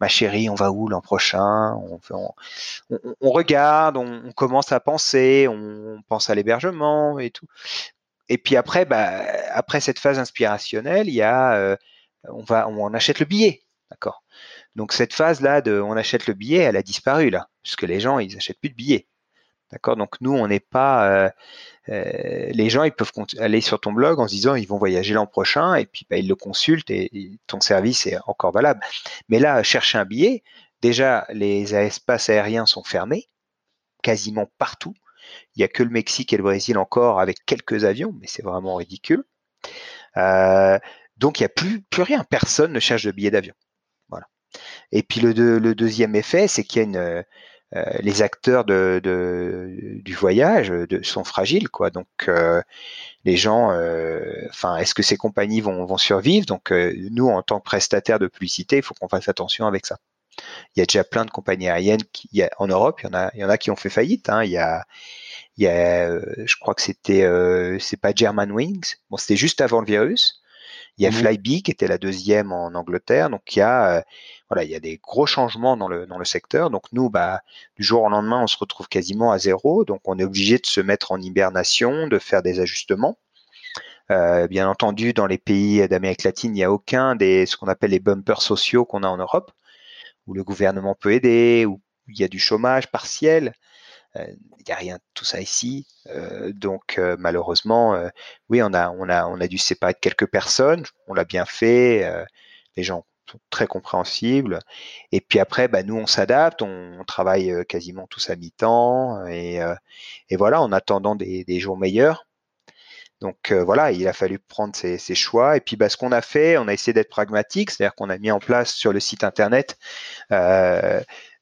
Speaker 3: ma chérie, on va où l'an prochain? On, regarde, on, commence à penser, on, pense à l'hébergement et tout. Et puis après, bah, après cette phase inspirationnelle, il y a, euh, on va, on achète le billet, d'accord? Donc cette phase là de, on achète le billet, elle a disparu là, puisque les gens ils achètent plus de billets. D'accord? Donc nous, on n'est pas. Euh, euh, les gens, ils peuvent aller sur ton blog en se disant ils vont voyager l'an prochain et puis bah, ils le consultent et, ton service est encore valable. Mais là, chercher un billet, déjà, les espaces aériens sont fermés quasiment partout. Il n'y a que le Mexique et le Brésil encore avec quelques avions, mais c'est vraiment ridicule. Euh, donc il n'y a plus, rien. Personne ne cherche de billets d'avion. Voilà. Et puis le, deuxième effet, c'est qu'il y a une les acteurs de, du voyage de, sont fragiles, quoi. Donc euh, les gens, euh, enfin, est-ce que ces compagnies vont, survivre? Donc nous, en tant que prestataires de publicité, il faut qu'on fasse attention avec ça. Il y a déjà plein de compagnies aériennes en Europe, il y en a, il y en a qui ont fait faillite. Hein. Il y a, il y a, je crois que c'était, c'est pas German Wings. Bon, c'était juste avant le virus. Il y a mmh Flybe qui était la deuxième en Angleterre. Donc il y a voilà, il y a des gros changements dans le, dans le secteur. Donc nous, bah, du jour au lendemain, on se retrouve quasiment à zéro. Donc on est obligé de se mettre en hibernation, de faire des ajustements. Euh, bien entendu, dans les pays d'Amérique latine, il n'y a aucun des ce qu'on appelle les bumpers sociaux qu'on a en Europe, où le gouvernement peut aider, où il y a du chômage partiel. Il n'y a rien de tout ça ici. Donc malheureusement, oui, on a, on, a, on a dû séparer quelques personnes. On l'a bien fait. les gens très compréhensible. Et puis après, bah, nous, on s'adapte, on, travaille quasiment tous à mi-temps, et, et, voilà, en attendant des, des jours meilleurs. Donc voilà, il a fallu prendre ses, ses choix. Et puis bah, ce qu'on a fait, on a essayé d'être pragmatique, c'est-à-dire qu'on a mis en place sur le site internet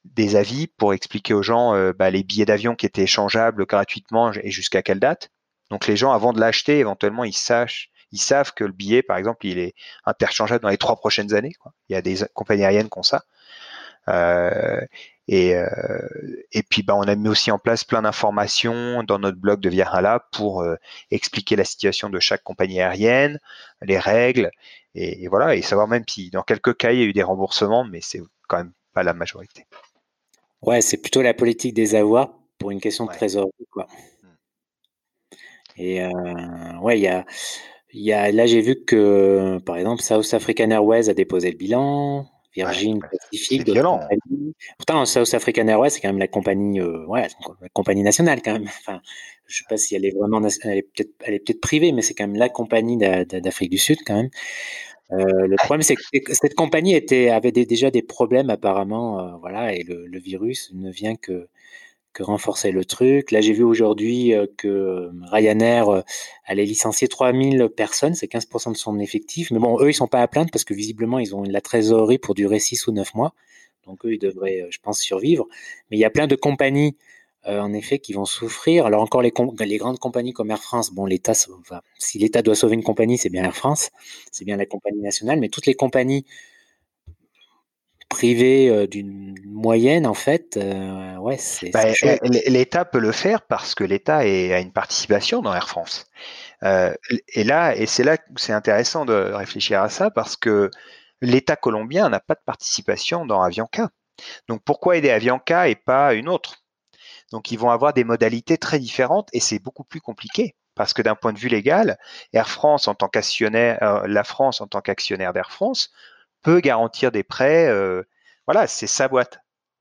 Speaker 3: des avis pour expliquer aux gens bah, les billets d'avion qui étaient échangeables gratuitement et jusqu'à quelle date. Donc les gens, avant de l'acheter, éventuellement, ils sachent, ils savent que le billet, par exemple, il est interchangeable dans les trois prochaines années. Quoi. Il y a des compagnies aériennes qui ont ça. Euh, et, euh, et puis, bah, on a mis aussi en place plein d'informations dans notre blog de Virala pour euh, expliquer la situation de chaque compagnie aérienne, les règles, et, voilà, et savoir même si dans quelques cas il y a eu des remboursements, mais c'est quand même pas la majorité.
Speaker 2: Ouais, c'est plutôt la politique des avoirs pour une question de trésorerie, quoi. Hmm. Et euh, ouais, il y a, y a, là j'ai vu que, par exemple, South African Airways a déposé le bilan. Virgin, Pacific,
Speaker 3: violent.
Speaker 2: Pourtant, South African Airways, c'est quand même la compagnie, euh, ouais, la compagnie nationale quand même. Enfin, je sais pas si elle est vraiment, elle est peut-être, elle est peut-être privée, mais c'est quand même la compagnie d'Afrique du Sud quand même. Euh, le problème, c'est que cette compagnie était, avait déjà des problèmes apparemment, euh, voilà, et le, le, virus ne vient que que renforcer le truc. Là, j'ai vu aujourd'hui euh, que Ryanair allait licencier 3000 personnes, c'est 15% de son effectif. Mais bon, eux, ils sont pas à plaindre parce que visiblement, ils ont la trésorerie pour durer 6 ou 9 mois. Donc, eux, ils devraient, je pense, survivre. Mais il y a plein de compagnies, en effet, qui vont souffrir. Alors, encore les, les grandes compagnies comme Air France, bon, l'État, enfin, si l'État doit sauver une compagnie, c'est bien Air France, c'est bien la compagnie nationale, mais toutes les compagnies privé euh, d'une moyenne, en fait, euh, ouais, c'est.
Speaker 3: Bah, L'État peut le faire parce que l'État a une participation dans Air France. Euh, et là, et c'est là que c'est intéressant de réfléchir à ça parce que l'État colombien n'a pas de participation dans Avianca. Donc pourquoi aider Avianca et pas une autre? Donc ils vont avoir des modalités très différentes et c'est beaucoup plus compliqué parce que d'un point de vue légal, Air France en tant qu'actionnaire, la France en tant qu'actionnaire d'Air France peut garantir des prêts. Euh, voilà, c'est sa boîte.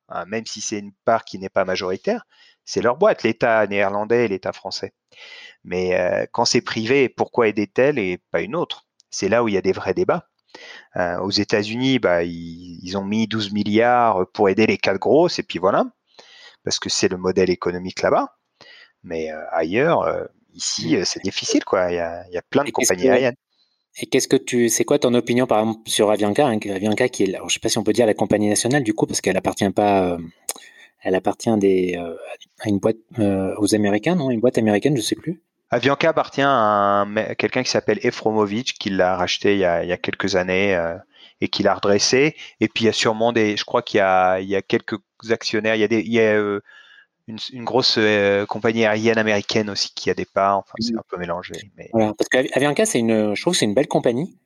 Speaker 3: Hein, même si c'est une part qui n'est pas majoritaire, c'est leur boîte, l'État néerlandais et l'État français. Mais euh, quand c'est privé, pourquoi aider telle et pas une autre? C'est là où il y a des vrais débats. Euh, aux États-Unis, bah, ils, ont mis 12 milliards pour aider les quatre grosses, et puis voilà, parce que c'est le modèle économique là-bas. Mais ailleurs, ici, mmh. c'est difficile, quoi. Il y a, il y a plein de compagnies aériennes.
Speaker 2: Et qu'est-ce que tu, c'est quoi ton opinion par exemple sur Avianca, hein, Avianca qui est, alors, je sais pas si on peut dire la compagnie nationale du coup parce qu'elle appartient pas, euh, elle appartient des, euh, à une boîte euh, aux Américains, non, une boîte américaine, je sais plus.
Speaker 3: Avianca appartient à, quelqu'un qui s'appelle Efromovic qui l'a racheté il y a, il y a quelques années et qui l'a redressé. Et puis il y a sûrement des, je crois qu'il y a, il y a quelques actionnaires, il y a des, il y a une, grosse euh, compagnie aérienne américaine aussi qui a des parts. Enfin, c'est mmh. un peu mélangé. Mais...
Speaker 2: Voilà, parce qu'Avianca, c'est une, je trouve que c'est une belle compagnie.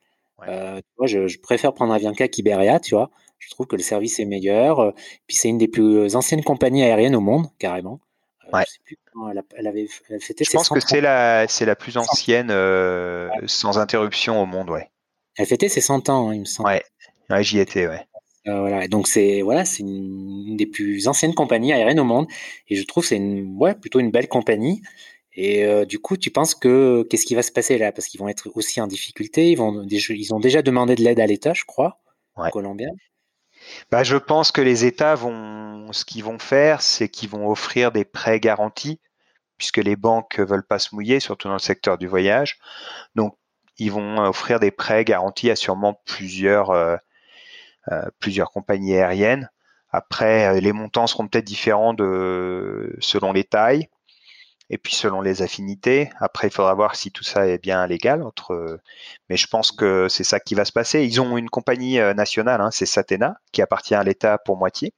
Speaker 2: Euh, moi, je, préfère prendre Avianca qu'Iberia, tu vois. Je trouve que le service est meilleur. Euh, puis c'est une des plus anciennes compagnies aériennes au monde, carrément.
Speaker 3: Ouais. Je, sais plus elle, avait je pense que c'est la, c'est la plus ancienne sans interruption au monde, ouais.
Speaker 2: Elle fêtait ses 100 ans, hein, il me semble.
Speaker 3: Ouais, ouais j'y étais, ouais.
Speaker 2: Euh, voilà. donc c'est voilà, c'est une, des plus anciennes compagnies aériennes au monde, et je trouve c'est une, ouais, plutôt une belle compagnie. Et euh, du coup, tu penses que qu'est-ce qui va se passer là? Parce qu'ils vont être aussi en difficulté. Ils vont, ils ont déjà demandé de l'aide à l'État, je crois, ouais. colombien.
Speaker 3: Bah, je pense que les États vont, ce qu'ils vont faire, c'est qu'ils vont offrir des prêts garantis, puisque les banques veulent pas se mouiller, surtout dans le secteur du voyage. Donc, ils vont offrir des prêts garantis à sûrement plusieurs euh, plusieurs compagnies aériennes. Après, euh, les montants seront peut-être différents de, selon les tailles et puis selon les affinités. Après, il faudra voir si tout ça est bien légal. Entre, mais je pense que c'est ça qui va se passer. Ils ont une compagnie euh, nationale, hein, c'est Satena, qui appartient à l'État pour moitié.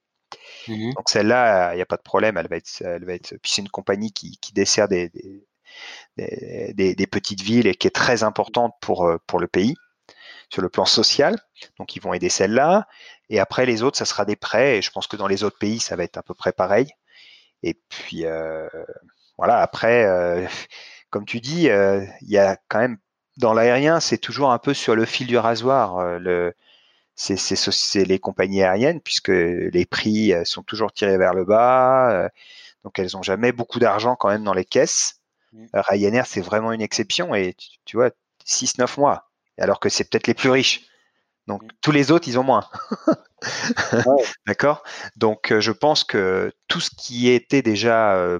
Speaker 3: Mhm. Donc celle-là, il n'y a pas de problème. Elle va être, elle va être. Puis c'est une compagnie qui, qui dessert des des, des, des, petites villes et qui est très importante pour pour le pays sur le plan social. Donc ils vont aider celle-là. Et après les autres, ça sera des prêts. Et je pense que dans les autres pays, ça va être à peu près pareil. Et puis euh, voilà, après, euh, comme tu dis, euh, il y a quand même dans l'aérien, c'est toujours un peu sur le fil du rasoir. le, c'est les compagnies aériennes puisque les prix sont toujours tirés vers le bas. donc elles n'ont jamais beaucoup d'argent quand même dans les caisses. Ryanair, c'est vraiment une exception. Et tu, tu vois, 6-9 mois alors que c'est peut-être les plus riches. Donc mm. tous les autres, ils ont moins. D'accord? Donc euh, je pense que tout ce qui était déjà euh,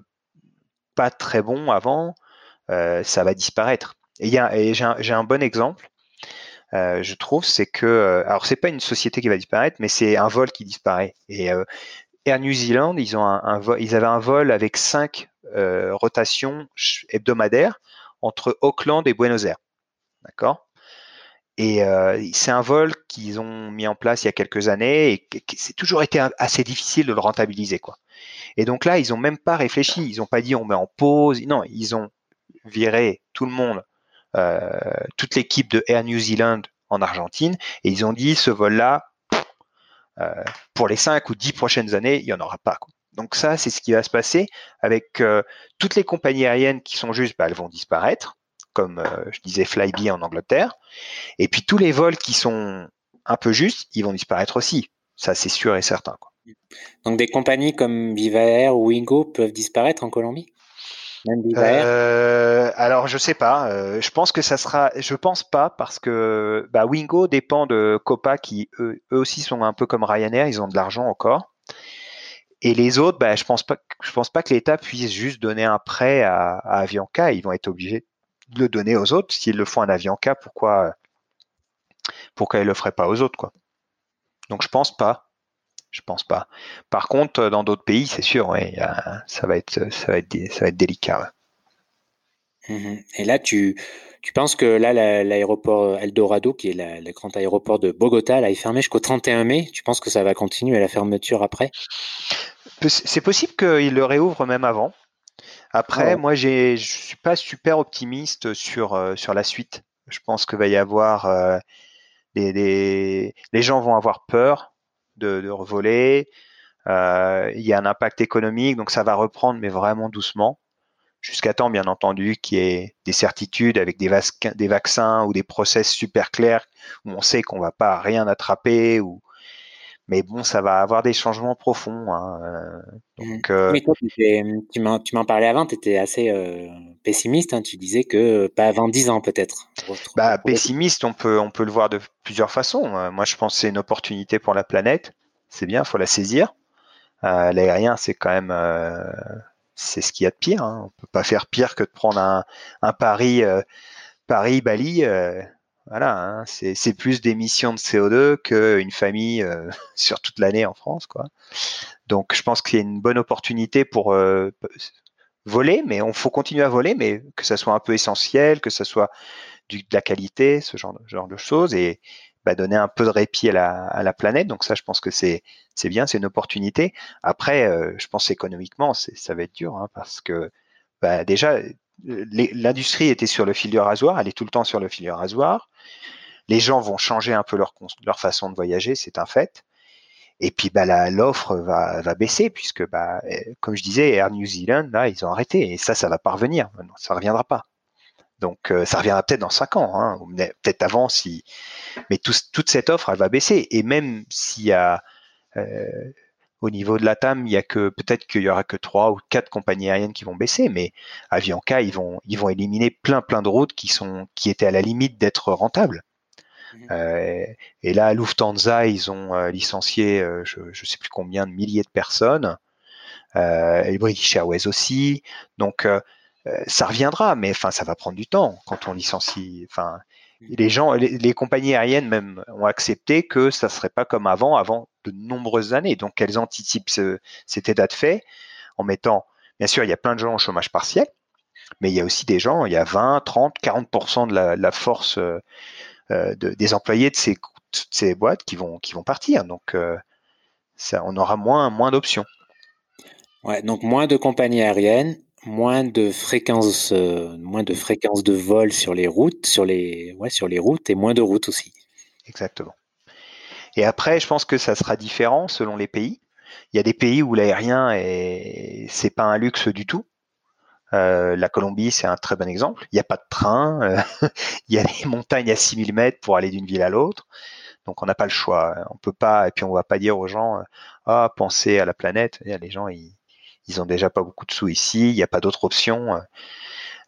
Speaker 3: pas très bon avant, euh, ça va disparaître. Et, j'ai un, bon exemple, je trouve, c'est que, alors c'est pas une société qui va disparaître, mais c'est un vol qui disparaît. Et Air New Zealand, ils, ont un, vol, ils avaient un vol avec cinq rotations hebdomadaires entre Auckland et Buenos Aires. D'accord? Et euh, c'est un vol qu'ils ont mis en place il y a quelques années et c'est toujours été assez difficile de le rentabiliser. Quoi. Et donc là, ils n'ont même pas réfléchi. Ils n'ont pas dit on met en pause. Non, ils ont viré tout le monde, euh, toute l'équipe de Air New Zealand en Argentine et ils ont dit ce vol-là, euh, pour les 5 ou 10 prochaines années, il n'y en aura pas. Donc ça, c'est ce qui va se passer avec euh, toutes les compagnies aériennes qui sont justes, bah, elles vont disparaître, comme euh, je disais Flybe en Angleterre. Et puis tous les vols qui sont un peu justes, ils vont disparaître aussi. Ça, c'est sûr et certain. Quoi.
Speaker 2: Donc des compagnies comme Viva Air ou Wingo peuvent disparaître en Colombie?
Speaker 3: Même Viva Air euh, Alors je sais pas. je pense que ça sera. Je pense pas parce que bah, Wingo dépend de Copa qui eux, eux, aussi sont un peu comme Ryanair. Ils ont de l'argent encore. Et les autres, bah, je pense pas, je pense pas que l'État puisse juste donner un prêt à, à, Avianca. Ils vont être obligés le donner aux autres. S'ils le font à Avianca, pourquoi, pourquoi ils le feraient pas aux autres, quoi. Donc je pense pas. Je pense pas. Par contre, dans d'autres pays, c'est sûr, ouais, ça va être, ça va être, ça va être délicat.
Speaker 2: Mmh Et là, tu, tu penses que là, l'aéroport Eldorado, qui est le grand aéroport de Bogota, là, est fermé jusqu'au 31 mai? Tu penses que ça va continuer à la fermeture après?
Speaker 3: C'est possible qu'il le réouvre même avant. Après, moi, je suis pas super optimiste sur, euh, sur la suite. Je pense qu'il va y avoir euh, les, les, gens vont avoir peur de, de revoler. Euh, il y a un impact économique, donc ça va reprendre, mais vraiment doucement jusqu'à temps, bien entendu, qu'il y ait des certitudes avec des, des, vaccins ou des process super clairs où on sait qu'on va pas rien attraper. Ou... Mais bon, ça va avoir des changements profonds. Hein. Euh,
Speaker 2: donc, euh, Mais toi, tu m'en parlais avant, tu étais assez euh, pessimiste. Hein. Tu disais que pas avant 10 ans, peut-être.
Speaker 3: Bah, pessimiste, on peut, on peut le voir de plusieurs façons. moi, je pense que c'est une opportunité pour la planète. C'est bien, il faut la saisir. L'aérien, c'est quand même c'est ce qu'il y a de pire. Hein. On peut pas faire pire que de prendre un, un Paris, euh, Paris, Bali. Euh, voilà, hein. c'est plus d'émissions de CO2 qu'une famille euh, sur toute l'année en France, quoi. Donc, je pense qu'il y a une bonne opportunité pour voler, mais on faut continuer à voler, mais que ça soit un peu essentiel, que ça soit du, de la qualité, ce genre, genre de choses, et, bah, donner un peu de répit à la, à la, planète. Donc ça, je pense que c'est c'est bien, c'est une opportunité. Après, euh, je pense économiquement, ça va être dur hein, parce que bah, déjà l'industrie était sur le fil du rasoir, elle est tout le temps sur le fil du rasoir. Les gens vont changer un peu leur, façon de voyager, c'est un fait. Et puis bah, l'offre va, baisser puisque, bah, comme je disais, Air New Zealand, là, ils ont arrêté. Et ça, ça va pas revenir. Ça reviendra pas. Donc euh, ça reviendra peut-être dans cinq ans, hein, peut-être avant. Mais toute cette offre, elle va baisser. Et même s'il y a euh, au niveau de la TAM, il y a que peut-être qu'il y aura que trois ou quatre compagnies aériennes qui vont baisser, mais Avianca, ils vont ils vont éliminer plein plein de routes qui sont qui étaient à la limite d'être rentables. Mmh. Euh, et là, Lufthansa, ils ont licencié, je ne sais plus combien de milliers de personnes. Euh, et British Airways aussi. Donc, euh, ça reviendra, mais enfin, ça va prendre du temps quand on licencie. Enfin, mmh. les gens, les, compagnies aériennes même ont accepté que ça serait pas comme avant, avant de nombreuses années. Donc, elles anticipent cet état de fait en mettant, bien sûr, il y a plein de gens au chômage partiel, mais il y a aussi des gens, il y a 20, 30, 40% de la, force euh, euh, des employés de ces, ces, boîtes qui vont, qui vont partir. Donc, ça, on aura moins, moins d'options.
Speaker 2: Ouais, donc moins de compagnies aériennes, moins de fréquences, euh, moins de fréquences de vol sur les routes, sur les, ouais, sur les routes et moins de routes aussi.
Speaker 3: Exactement. Et après, je pense que ça sera différent selon les pays. Il y a des pays où l'aérien est, c'est pas un luxe du tout. Euh, la Colombie, c'est un très bon exemple. Il n'y a pas de train, euh, il y a des montagnes à 6000 mètres pour aller d'une ville à l'autre. Donc on n'a pas le choix. On peut pas, et puis on va pas dire aux gens, ah, pensez à la planète. Les gens, ils, ils ont déjà pas beaucoup de sous ici, il n'y a pas d'autre option. Euh,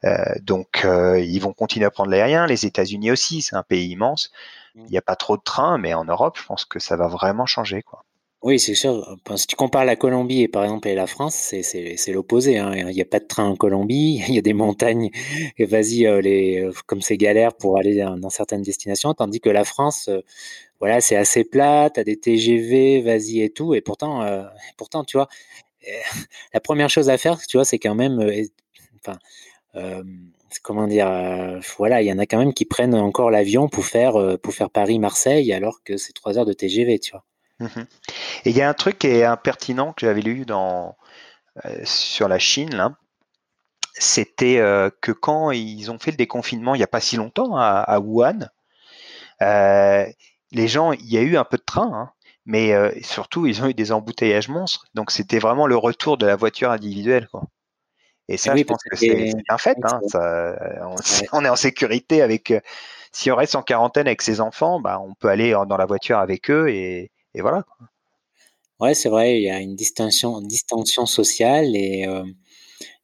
Speaker 3: euh, donc euh, ils vont continuer à prendre l'aérien. Les États-Unis aussi, c'est un pays immense. Mm. Il n'y a pas trop de trains, mais en Europe, je pense que ça va vraiment changer, quoi.
Speaker 2: Oui, c'est sûr. Si tu compares la Colombie et par exemple et la France, c'est l'opposé. Hein. Il n'y a pas de train en Colombie, il y a des montagnes. Et vas-y, les comme c'est galère pour aller dans, certaines destinations, tandis que la France, voilà, c'est assez plat. as des TGV, vas-y et tout. Et pourtant, pourtant, tu vois, la première chose à faire, tu vois, c'est quand même, euh, enfin, comment dire, voilà, il y en a quand même qui prennent encore l'avion pour faire, pour faire Paris-Marseille alors que c'est trois heures de TGV, tu vois.
Speaker 3: Mmh Et il y a un truc qui est impertinent que j'avais lu dans, sur la Chine. C'était que quand ils ont fait le déconfinement il n'y a pas si longtemps à, Wuhan, les gens, il y a eu un peu de train, hein, mais surtout ils ont eu des embouteillages monstres. Donc c'était vraiment le retour de la voiture individuelle. Et ça, je pense que c'est un fait. Hein, on, est en sécurité avec. si on reste en quarantaine avec ses enfants, bah, on peut aller dans la voiture avec eux et, et voilà.
Speaker 2: Ouais, c'est vrai, il y a une distinction, distinction sociale et, euh,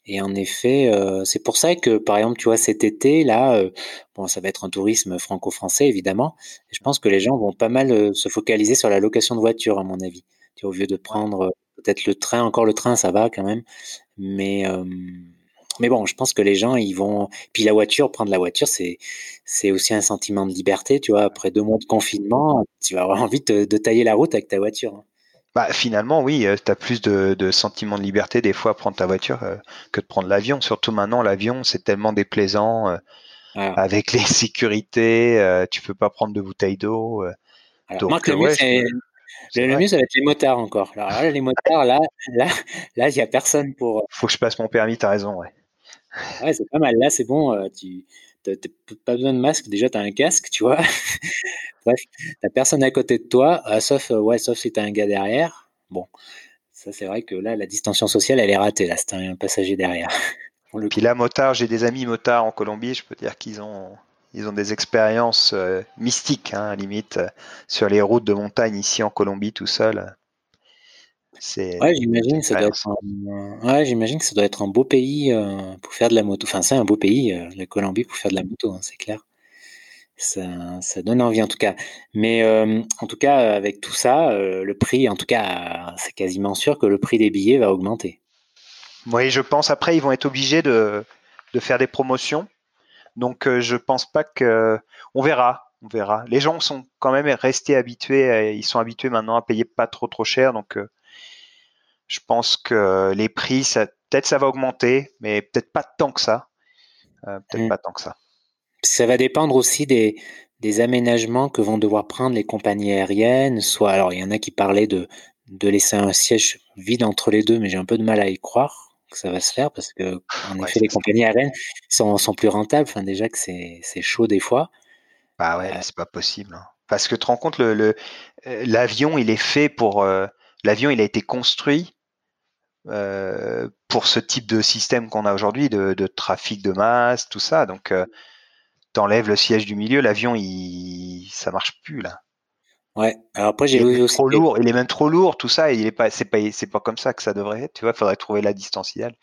Speaker 2: et en effet, euh, c'est pour ça que, par exemple, tu vois, cet été, là, euh, bon, ça va être un tourisme franco-français, évidemment. Et je pense que les gens vont pas mal se focaliser sur la location de voiture, à mon avis. Tu vois, au lieu de prendre peut-être le train, encore le train, ça va quand même. Mais, mais bon, je pense que les gens, ils vont. Puis la voiture, prendre la voiture, c'est c'est aussi un sentiment de liberté, tu vois. Après deux mois de confinement, tu vas avoir envie de, tailler la route avec ta voiture. Hein.
Speaker 3: Bah, finalement, oui, tu as plus de, de sentiment de liberté des fois à prendre ta voiture euh, que de prendre l'avion. Surtout maintenant, l'avion, c'est tellement déplaisant euh, ah. avec les sécurités. tu peux pas prendre de bouteille d'eau.
Speaker 2: Donc, le, mieux, le mieux, ça va être les motards encore. Alors là, les motards, là, là, là, il n'y a personne pour.
Speaker 3: Faut que je passe mon permis, tu as raison, ouais.
Speaker 2: Ouais, c'est pas mal. Là, c'est bon. tu n'as pas besoin de masque. Déjà, tu as un casque, tu vois. Bref, t'as personne à côté de toi, euh, sauf, euh, ouais, sauf si tu as un gars derrière. Bon, ça, c'est vrai que là, la distension sociale, elle est ratée. Là, c'est un passager derrière.
Speaker 3: Puis là, motard, j'ai des amis motards en Colombie. Je peux dire qu'ils ont, ils ont des expériences euh, mystiques, hein, limite, sur les routes de montagne ici en Colombie, tout seul.
Speaker 2: Ouais, j'imagine ça doit être un... j'imagine que ça doit être un beau pays euh, pour faire de la moto. Enfin, c'est un beau pays, euh, la Colombie, pour faire de la moto, hein, c'est clair. Ça, ça, donne envie en tout cas. Mais euh, en tout cas, avec tout ça, le prix, en tout cas, c'est quasiment sûr que le prix des billets va augmenter.
Speaker 3: Oui, je pense. Après, ils vont être obligés de, de faire des promotions. Donc, je pense pas que. On verra. On verra. Les gens sont quand même restés habitués. Ils sont habitués maintenant à payer pas trop trop cher. Donc, je pense que les prix, ça, peut-être ça va augmenter, mais peut-être pas tant que ça. Euh, peut-être mm. pas tant que ça.
Speaker 2: Ça va dépendre aussi des, des, aménagements que vont devoir prendre les compagnies aériennes. Soit, alors il y en a qui parlaient de, de laisser un siège vide entre les deux, mais j'ai un peu de mal à y croire que ça va se faire parce que en effet les compagnies aériennes sont, sont, plus rentables. Enfin déjà que c'est chaud des fois.
Speaker 3: Bah ouais, euh, c'est pas possible. Hein. Parce que tu te rends compte, le, euh, l'avion, il est fait pour. l'avion, il a été construit euh, pour ce type de système qu'on a aujourd'hui, de, trafic de masse, tout ça. Donc, euh, t'enlèves le siège du milieu, l'avion, il, ça marche plus là.
Speaker 2: Ouais. Alors après, j'ai
Speaker 3: vu aussi. Trop lourd. Il est même trop lourd, tout ça. il est pas, c'est pas, c'est pas comme ça que ça devrait être. Tu vois, il faudrait trouver la distance idéale.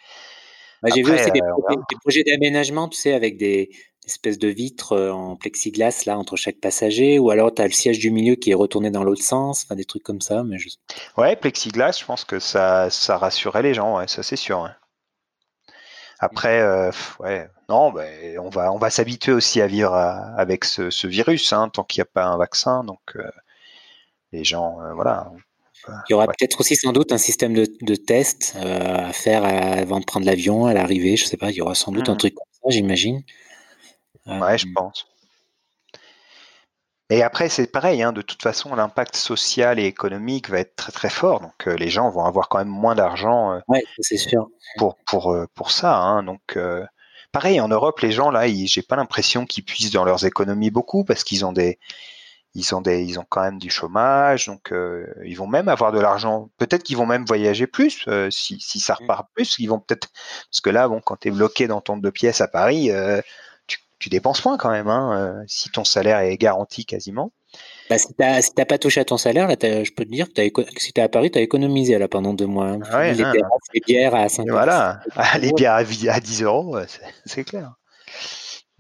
Speaker 2: Bah, j'ai vu aussi des, euh, des projets d'aménagement, tu sais, avec des, espèce de vitre euh, en plexiglas là entre chaque passager ou alors tu as le siège du milieu qui est retourné dans l'autre sens, enfin des trucs comme ça. Mais je...
Speaker 3: Ouais, plexiglas, je pense que ça, ça rassurait les gens, ouais, ça c'est sûr. Après, euh, ouais, non, ben, on va, on va s'habituer aussi à vivre avec ce, virus hein, tant qu'il n'y a pas un vaccin. Donc, euh, les gens, voilà.
Speaker 2: Il y aura peut-être aussi sans doute un système de, de test à faire avant de prendre l'avion, à l'arrivée. Je sais pas, il y aura sans doute un mmh. truc comme ça, j'imagine.
Speaker 3: Ouais, je pense. Et après, c'est pareil, hein, de toute façon, l'impact social et économique va être très très fort. Donc, euh, les gens vont avoir quand même moins d'argent euh,
Speaker 2: c'est sûr.
Speaker 3: pour, pour, euh, pour ça. Hein. Donc, pareil, en Europe, les gens, là, j'ai pas l'impression qu'ils puissent dans leurs économies beaucoup parce qu'ils ont des. Ils ont, des, ils ont quand même du chômage, donc ils vont même avoir de l'argent. Peut-être qu'ils vont même voyager plus si, si ça mmh. repart plus. Ils vont peut-être parce que là, bon, quand tu es bloqué dans ton deux pièces à Paris, tu dépenses moins quand même, hein, euh, si ton salaire est garanti quasiment.
Speaker 2: Bah, si tu n'as pas touché à ton salaire, là, je peux te dire que si tu es à Paris, tu as économisé là, pendant deux mois. Hein.
Speaker 3: Ah les,
Speaker 2: hein. bières à 5
Speaker 3: Voilà, les bières à, 10 euros, c'est clair.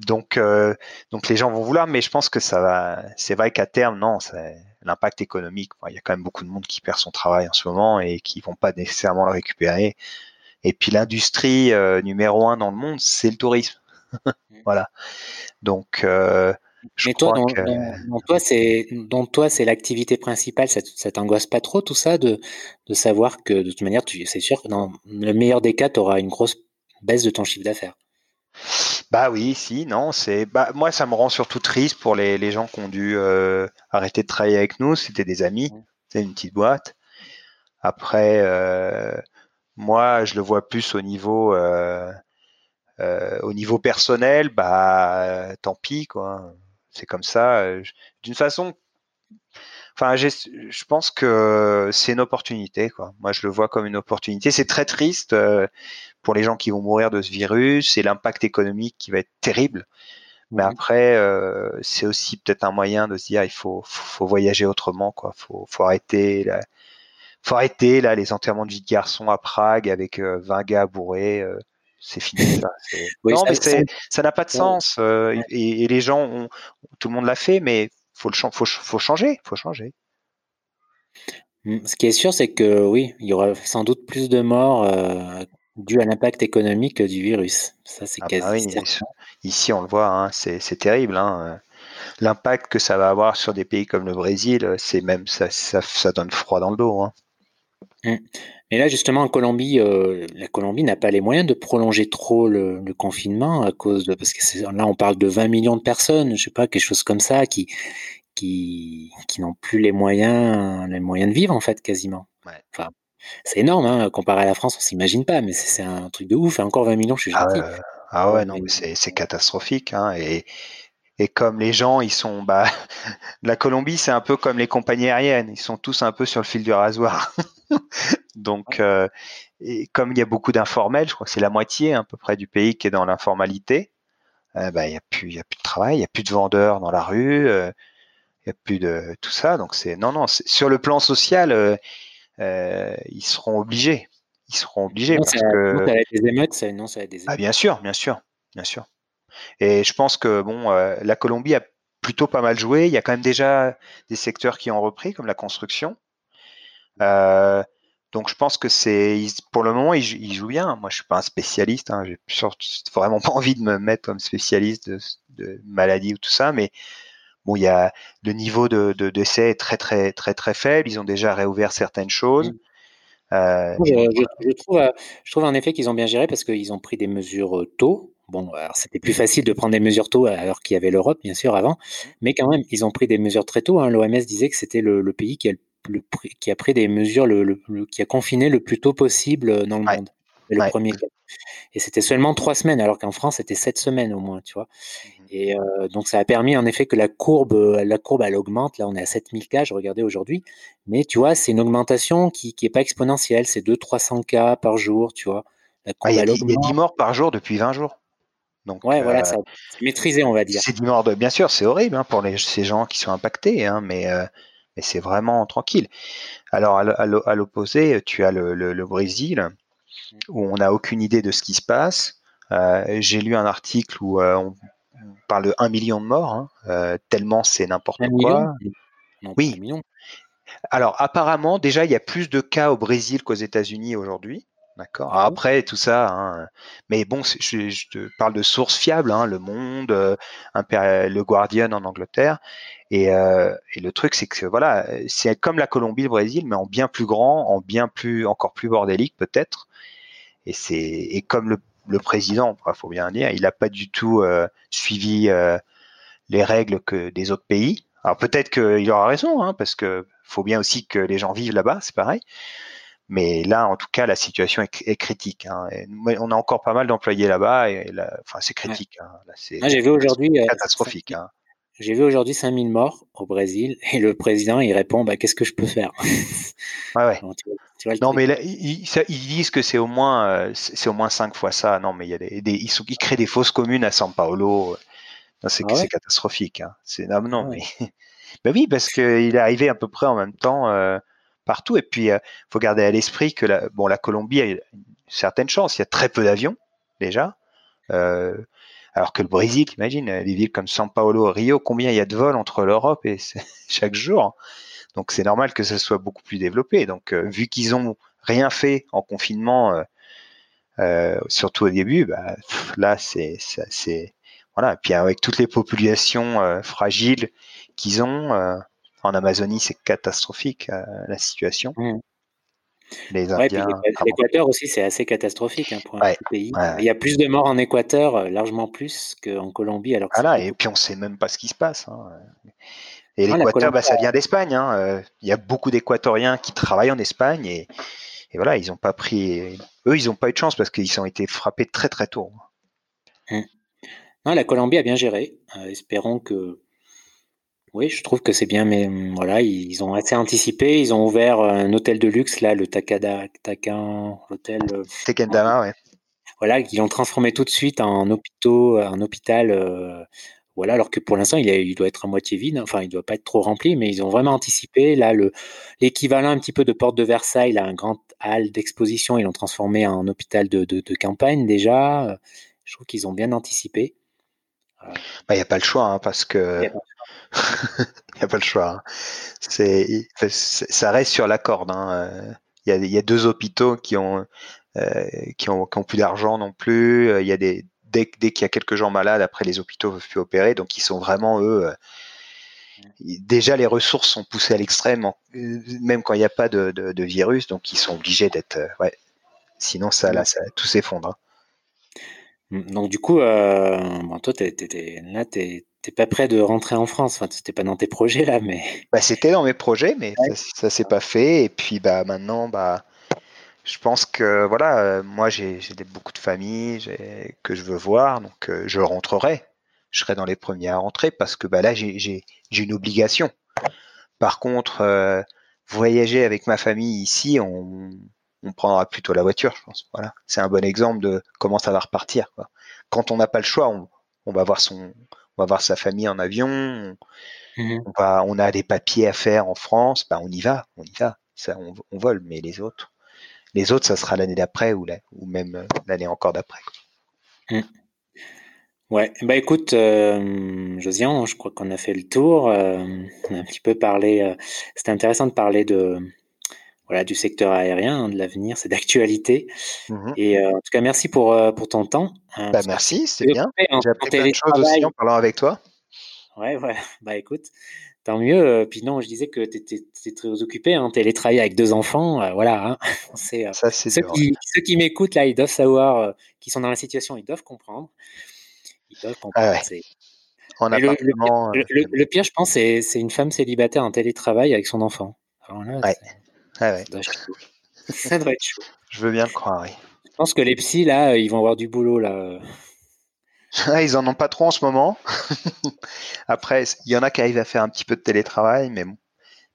Speaker 3: Donc, euh, donc les gens vont vouloir, mais je pense que ça va. C'est vrai qu'à terme, non, l'impact économique. Il y a quand même beaucoup de monde qui perd son travail en ce moment et qui vont pas nécessairement le récupérer. Et puis l'industrie euh, numéro un dans le monde, c'est le tourisme. voilà. Donc, euh, je Mais toi, que...
Speaker 2: toi, c'est, donc toi, c'est l'activité principale. Ça, ça t'angoisse pas trop tout ça de, de savoir que de toute manière, c'est sûr que dans le meilleur des cas, tu auras une grosse baisse de ton chiffre d'affaires.
Speaker 3: Bah oui, si, non, c'est. Bah, moi, ça me rend surtout triste pour les, les gens qui ont dû euh, arrêter de travailler avec nous. C'était des amis, c'est une petite boîte. Après, euh, moi, je le vois plus au niveau, euh, au niveau personnel. Bah, tant pis, quoi. C'est comme ça. D'une façon, Enfin, je pense que c'est une opportunité. Quoi. Moi, je le vois comme une opportunité. C'est très triste pour les gens qui vont mourir de ce virus. C'est l'impact économique qui va être terrible. Mais après, euh, c'est aussi peut-être un moyen de se dire il faut, faut, voyager autrement. Quoi. Faut, faut arrêter. Là, faut arrêter là les enterrements de vie de garçons à Prague avec 20 euh, gars bourrés. c'est fini ça. non, mais ça n'a pas de sens. Et, et, les gens, ont, tout le monde l'a fait, mais faut le faut, faut changer, faut changer.
Speaker 2: Mmh, ce qui est sûr, c'est que oui, il y aura sans doute plus de morts dues à l'impact économique du virus. Ça, c'est ah bah
Speaker 3: Ici, on le voit, hein, c'est terrible. Hein. L'impact que ça va avoir sur des pays comme le Brésil, c'est même ça, ça, donne froid dans le dos. Hein.
Speaker 2: Et là, justement, en Colombie, euh, la Colombie n'a pas les moyens de prolonger trop le, confinement à cause de parce que là, on parle de 20 millions de personnes, je sais pas, quelque chose comme ça, qui qui, qui n'ont plus les moyens, les moyens de vivre en fait, quasiment. Enfin, c'est énorme, hein, comparé à la France, on s'imagine pas, mais c'est un truc de ouf. Et encore 20 millions, je suis
Speaker 3: ah gentil. ah ouais, non, mais c'est catastrophique. Hein, et, et comme les gens, ils sont, bah, la Colombie, c'est un peu comme les compagnies aériennes, ils sont tous un peu sur le fil du rasoir. Donc, euh, et comme il y a beaucoup d'informels, je crois que c'est la moitié à peu près du pays qui est dans l'informalité, euh, bah, il n'y a plus de travail, il n'y a plus de vendeurs dans la rue, euh, il n'y a plus de tout ça. Donc, c'est non, non, sur le plan social, ils seront obligés. Ils seront obligés. parce que...
Speaker 2: ça va être des émeutes, ça, non, ça va être des
Speaker 3: émeutes. Ah, bien sûr, bien sûr, bien sûr. Et je pense que bon, la Colombie a plutôt pas mal joué. Il y a quand même déjà des secteurs qui ont repris, comme la construction. Euh, donc je pense que c'est pour le moment il, joue bien. Moi je suis pas un spécialiste, hein, j'ai vraiment pas envie de me mettre comme spécialiste de, de maladie ou tout ça, mais bon il y a le niveau de, de décès est très très très très faible. Ils ont déjà réouvert certaines choses. Mmh.
Speaker 2: Euh, je, trouve, euh, je trouve en effet qu'ils ont bien géré parce qu'ils ont pris des mesures tôt. Bon, c'était plus facile de prendre des mesures tôt alors qu'il y avait l'Europe, bien sûr, avant. Mmh. Mais quand même, ils ont pris des mesures très tôt. Hein. L'OMS disait que c'était le, le, pays qui a le qui a pris des mesures, le, qui a confiné le plus tôt possible euh, dans le monde. Le premier Et c'était seulement trois semaines, alors qu'en France, c'était sept semaines au moins, tu vois. Mmh et euh, donc, ça a permis en effet que la courbe, euh, la courbe, elle augmente. Là, on est à 7000 cas, je regardais aujourd'hui. Mais tu vois, c'est une augmentation qui n'est pas exponentielle. C'est 200-300 cas par jour, tu vois.
Speaker 3: Ah, il y, a 10 morts par jour depuis 20 jours.
Speaker 2: Donc, ouais, voilà, c'est maîtrisé, on va dire.
Speaker 3: C'est 10 morts, de... bien sûr, c'est horrible hein, pour les, ces gens qui sont impactés, hein, mais mais c'est vraiment tranquille. Alors à l'opposé, tu as le, Brésil où on n'a aucune idée de ce qui se passe. Euh, j'ai lu un article où euh, on parle de 1 million de morts, hein, euh, tellement c'est n'importe quoi. oui. Alors apparemment, déjà, il y a plus de cas au Brésil qu'aux États-Unis aujourd'hui. D'accord? Ah après tout ça, hein, mais bon, je, te parle de sources fiables, hein, Le Monde, le Guardian en Angleterre, euh, et, le truc, c'est que voilà, c'est comme la Colombie, le Brésil, mais en bien plus grand, en bien plus, encore plus bordélique peut-être. Et c'est et comme le, président, il faut bien dire, il n'a pas du tout euh, suivi euh, les règles que des autres pays. Alors peut-être qu'il aura raison, hein, parce que faut bien aussi que les gens vivent là-bas, c'est pareil. Mais là, en tout cas, la situation est, critique. Hein. on a encore pas mal d'employés là-bas, et enfin, c'est critique. Hein.
Speaker 2: c'est J'ai vu aujourd'hui
Speaker 3: catastrophique.
Speaker 2: J'ai vu aujourd'hui 5000 morts au Brésil et le président il répond bah, qu'est-ce que je peux faire?
Speaker 3: Ouais ouais. non mais ils, disent que c'est au moins euh, c'est au moins 5 fois ça. Non mais il y a des, ils, sont, ils, créent des fausses communes à São Paulo. C'est ah catastrophique. Hein. C'est non, non ah mais bah oui parce qu'il est arrivé à peu près en même temps euh, partout et puis il euh, faut garder à l'esprit que la, bon la Colombie a une certaine chance. Il y a très peu d'avions déjà. Euh, alors que le Brésil, imagine, des villes comme São Paulo, Rio, combien il y a de vols entre l'Europe et chaque jour? Donc c'est normal que ça soit beaucoup plus développé. Donc euh, vu qu'ils ont rien fait en confinement, euh, euh, surtout au début, bah, là c'est voilà. Et puis avec toutes les populations fragiles qu'ils ont en Amazonie, c'est catastrophique la situation. Mmh.
Speaker 2: L'Équateur aussi, c'est assez catastrophique hein, pour un pays. Il y a plus de morts en Équateur, largement plus qu'en Colombie. Alors
Speaker 3: ah et puis on ne sait même pas ce qui se passe. Hein. Et ah, l'Équateur, bah, ça vient d'Espagne. Hein. Euh, il y a beaucoup d'Équatoriens qui travaillent en Espagne et, voilà, ils n'ont pas pris. Eux, ils n'ont pas eu de chance parce qu'ils ont été frappés très très tôt.
Speaker 2: Hum. Non, la Colombie a bien géré. Euh, espérons que oui, je trouve que c'est bien, mais hum, voilà, ils ont assez anticipé. Ils ont ouvert un hôtel de luxe, là, le Takada, Takan, l'hôtel. Euh,
Speaker 3: Tekendama, ouais.
Speaker 2: Voilà, qu'ils ont transformé tout de suite en hôpital, un hôpital. Euh, voilà, alors que pour l'instant, il, il, doit être à moitié vide. Enfin, il doit pas être trop rempli, mais ils ont vraiment anticipé. Là, le l'équivalent un petit peu de Porte de Versailles, là, un grand hall d'exposition, ils l'ont transformé en hôpital de, de, de, campagne déjà. Je trouve qu'ils ont bien anticipé.
Speaker 3: Bah, il n'y a pas le choix, hein, parce que il n'y a pas le choix. Hein. C'est, ça reste sur la corde. Hein. Il, y a, deux hôpitaux qui ont, euh, qui ont, plus d'argent non plus. Il y a des, dès, qu'il y a quelques gens malades, après les hôpitaux ne peuvent plus opérer. Donc ils sont vraiment, eux, euh, déjà les ressources sont poussées à l'extrême, même quand il n'y a pas de, virus. Donc ils sont obligés d'être. Euh, ouais. Sinon, ça, là, ça, tout s'effondre.
Speaker 2: Donc du coup, bon, toi, là, tu T'es pas prêt de rentrer en France. Enfin, c'était pas dans tes projets là, mais.
Speaker 3: Bah, c'était dans mes projets, mais ça, s'est pas fait. Et puis, bah, maintenant, bah, je pense que voilà, euh, moi, j'ai beaucoup de familles que je veux voir, donc euh, je rentrerai. Je serai dans les premiers à rentrer parce que bah, là, j'ai une obligation. Par contre, euh, voyager avec ma famille ici, on, on prendra plutôt la voiture, je pense. Voilà, c'est un bon exemple de comment ça va repartir. Quoi. Quand on n'a pas le choix, on, on va voir son on va voir sa famille en avion, mmh on, va, on a des papiers à faire en France, bah on y va, on y va, ça, on, vole, mais les autres, les autres, ça sera l'année d'après ou, ou même euh, l'année encore d'après.
Speaker 2: Mmh. Ouais, bah écoute, euh, Josian, je crois qu'on a fait le tour. Euh, on a un petit peu parlé. Euh, C'était intéressant de parler de, voilà, du secteur aérien, hein, de l'avenir, c'est d'actualité. Mmh et en tout cas, merci pour, pour ton temps.
Speaker 3: Hein, bah, merci, c'est bien. J'ai appris plein de choses aussi en parlant avec toi.
Speaker 2: Ouais, ouais. Bah écoute, tant mieux. Euh, puis non, je disais que tu étais, très occupé, hein, télétravailler avec deux enfants. voilà. Hein. c'est, Ça, c'est ceux, qui, ceux qui m'écoutent, là, ils doivent savoir, qui sont dans la situation, ils doivent comprendre. Ils doivent comprendre. Ah ouais. le, le, le, pire, je pense, c'est, une femme célibataire en télétravail avec son enfant.
Speaker 3: Alors là, ouais. Ah
Speaker 2: ça, doit être chaud.
Speaker 3: Je veux bien le croire, oui.
Speaker 2: Je pense que les psys, là, ils vont avoir du boulot, là.
Speaker 3: Ah, ils en ont pas trop en ce moment. Après, il y en a qui arrivent à faire un petit peu de télétravail, mais bon,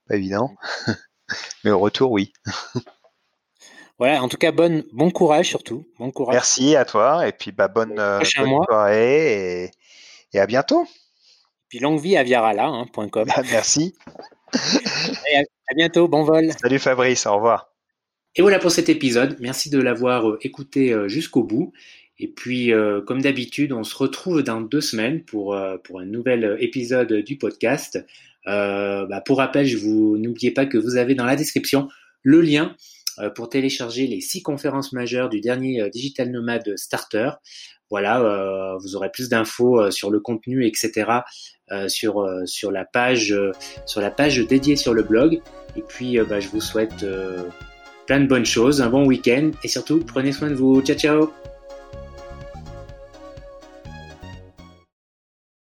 Speaker 3: pas évident. mais au retour, oui.
Speaker 2: Voilà, en tout cas, bonne, bon courage surtout. Bon courage.
Speaker 3: Merci à toi, et puis bah, bonne, euh, soirée, et, et, à bientôt. Et
Speaker 2: puis longue vie à viarala.com. Hein,
Speaker 3: bah, merci.
Speaker 2: À bientôt, bon vol.
Speaker 3: Salut Fabrice, au revoir.
Speaker 4: Et voilà pour cet épisode. Merci de l'avoir euh, écouté euh, jusqu'au bout. Et puis, euh, comme d'habitude, on se retrouve dans deux semaines pour, pour un nouvel épisode du podcast. Bah, pour rappel, je vous n'oubliez pas que vous avez dans la description le lien pour télécharger les six conférences majeures du dernier Digital Nomad Starter. Voilà, vous aurez plus d'infos sur le contenu, etc. sur sur la page sur la page dédiée sur le blog. Et puis, euh, bah, je vous souhaite euh, plein de bonnes choses, un bon week-end et surtout, prenez soin de vous. Ciao, ciao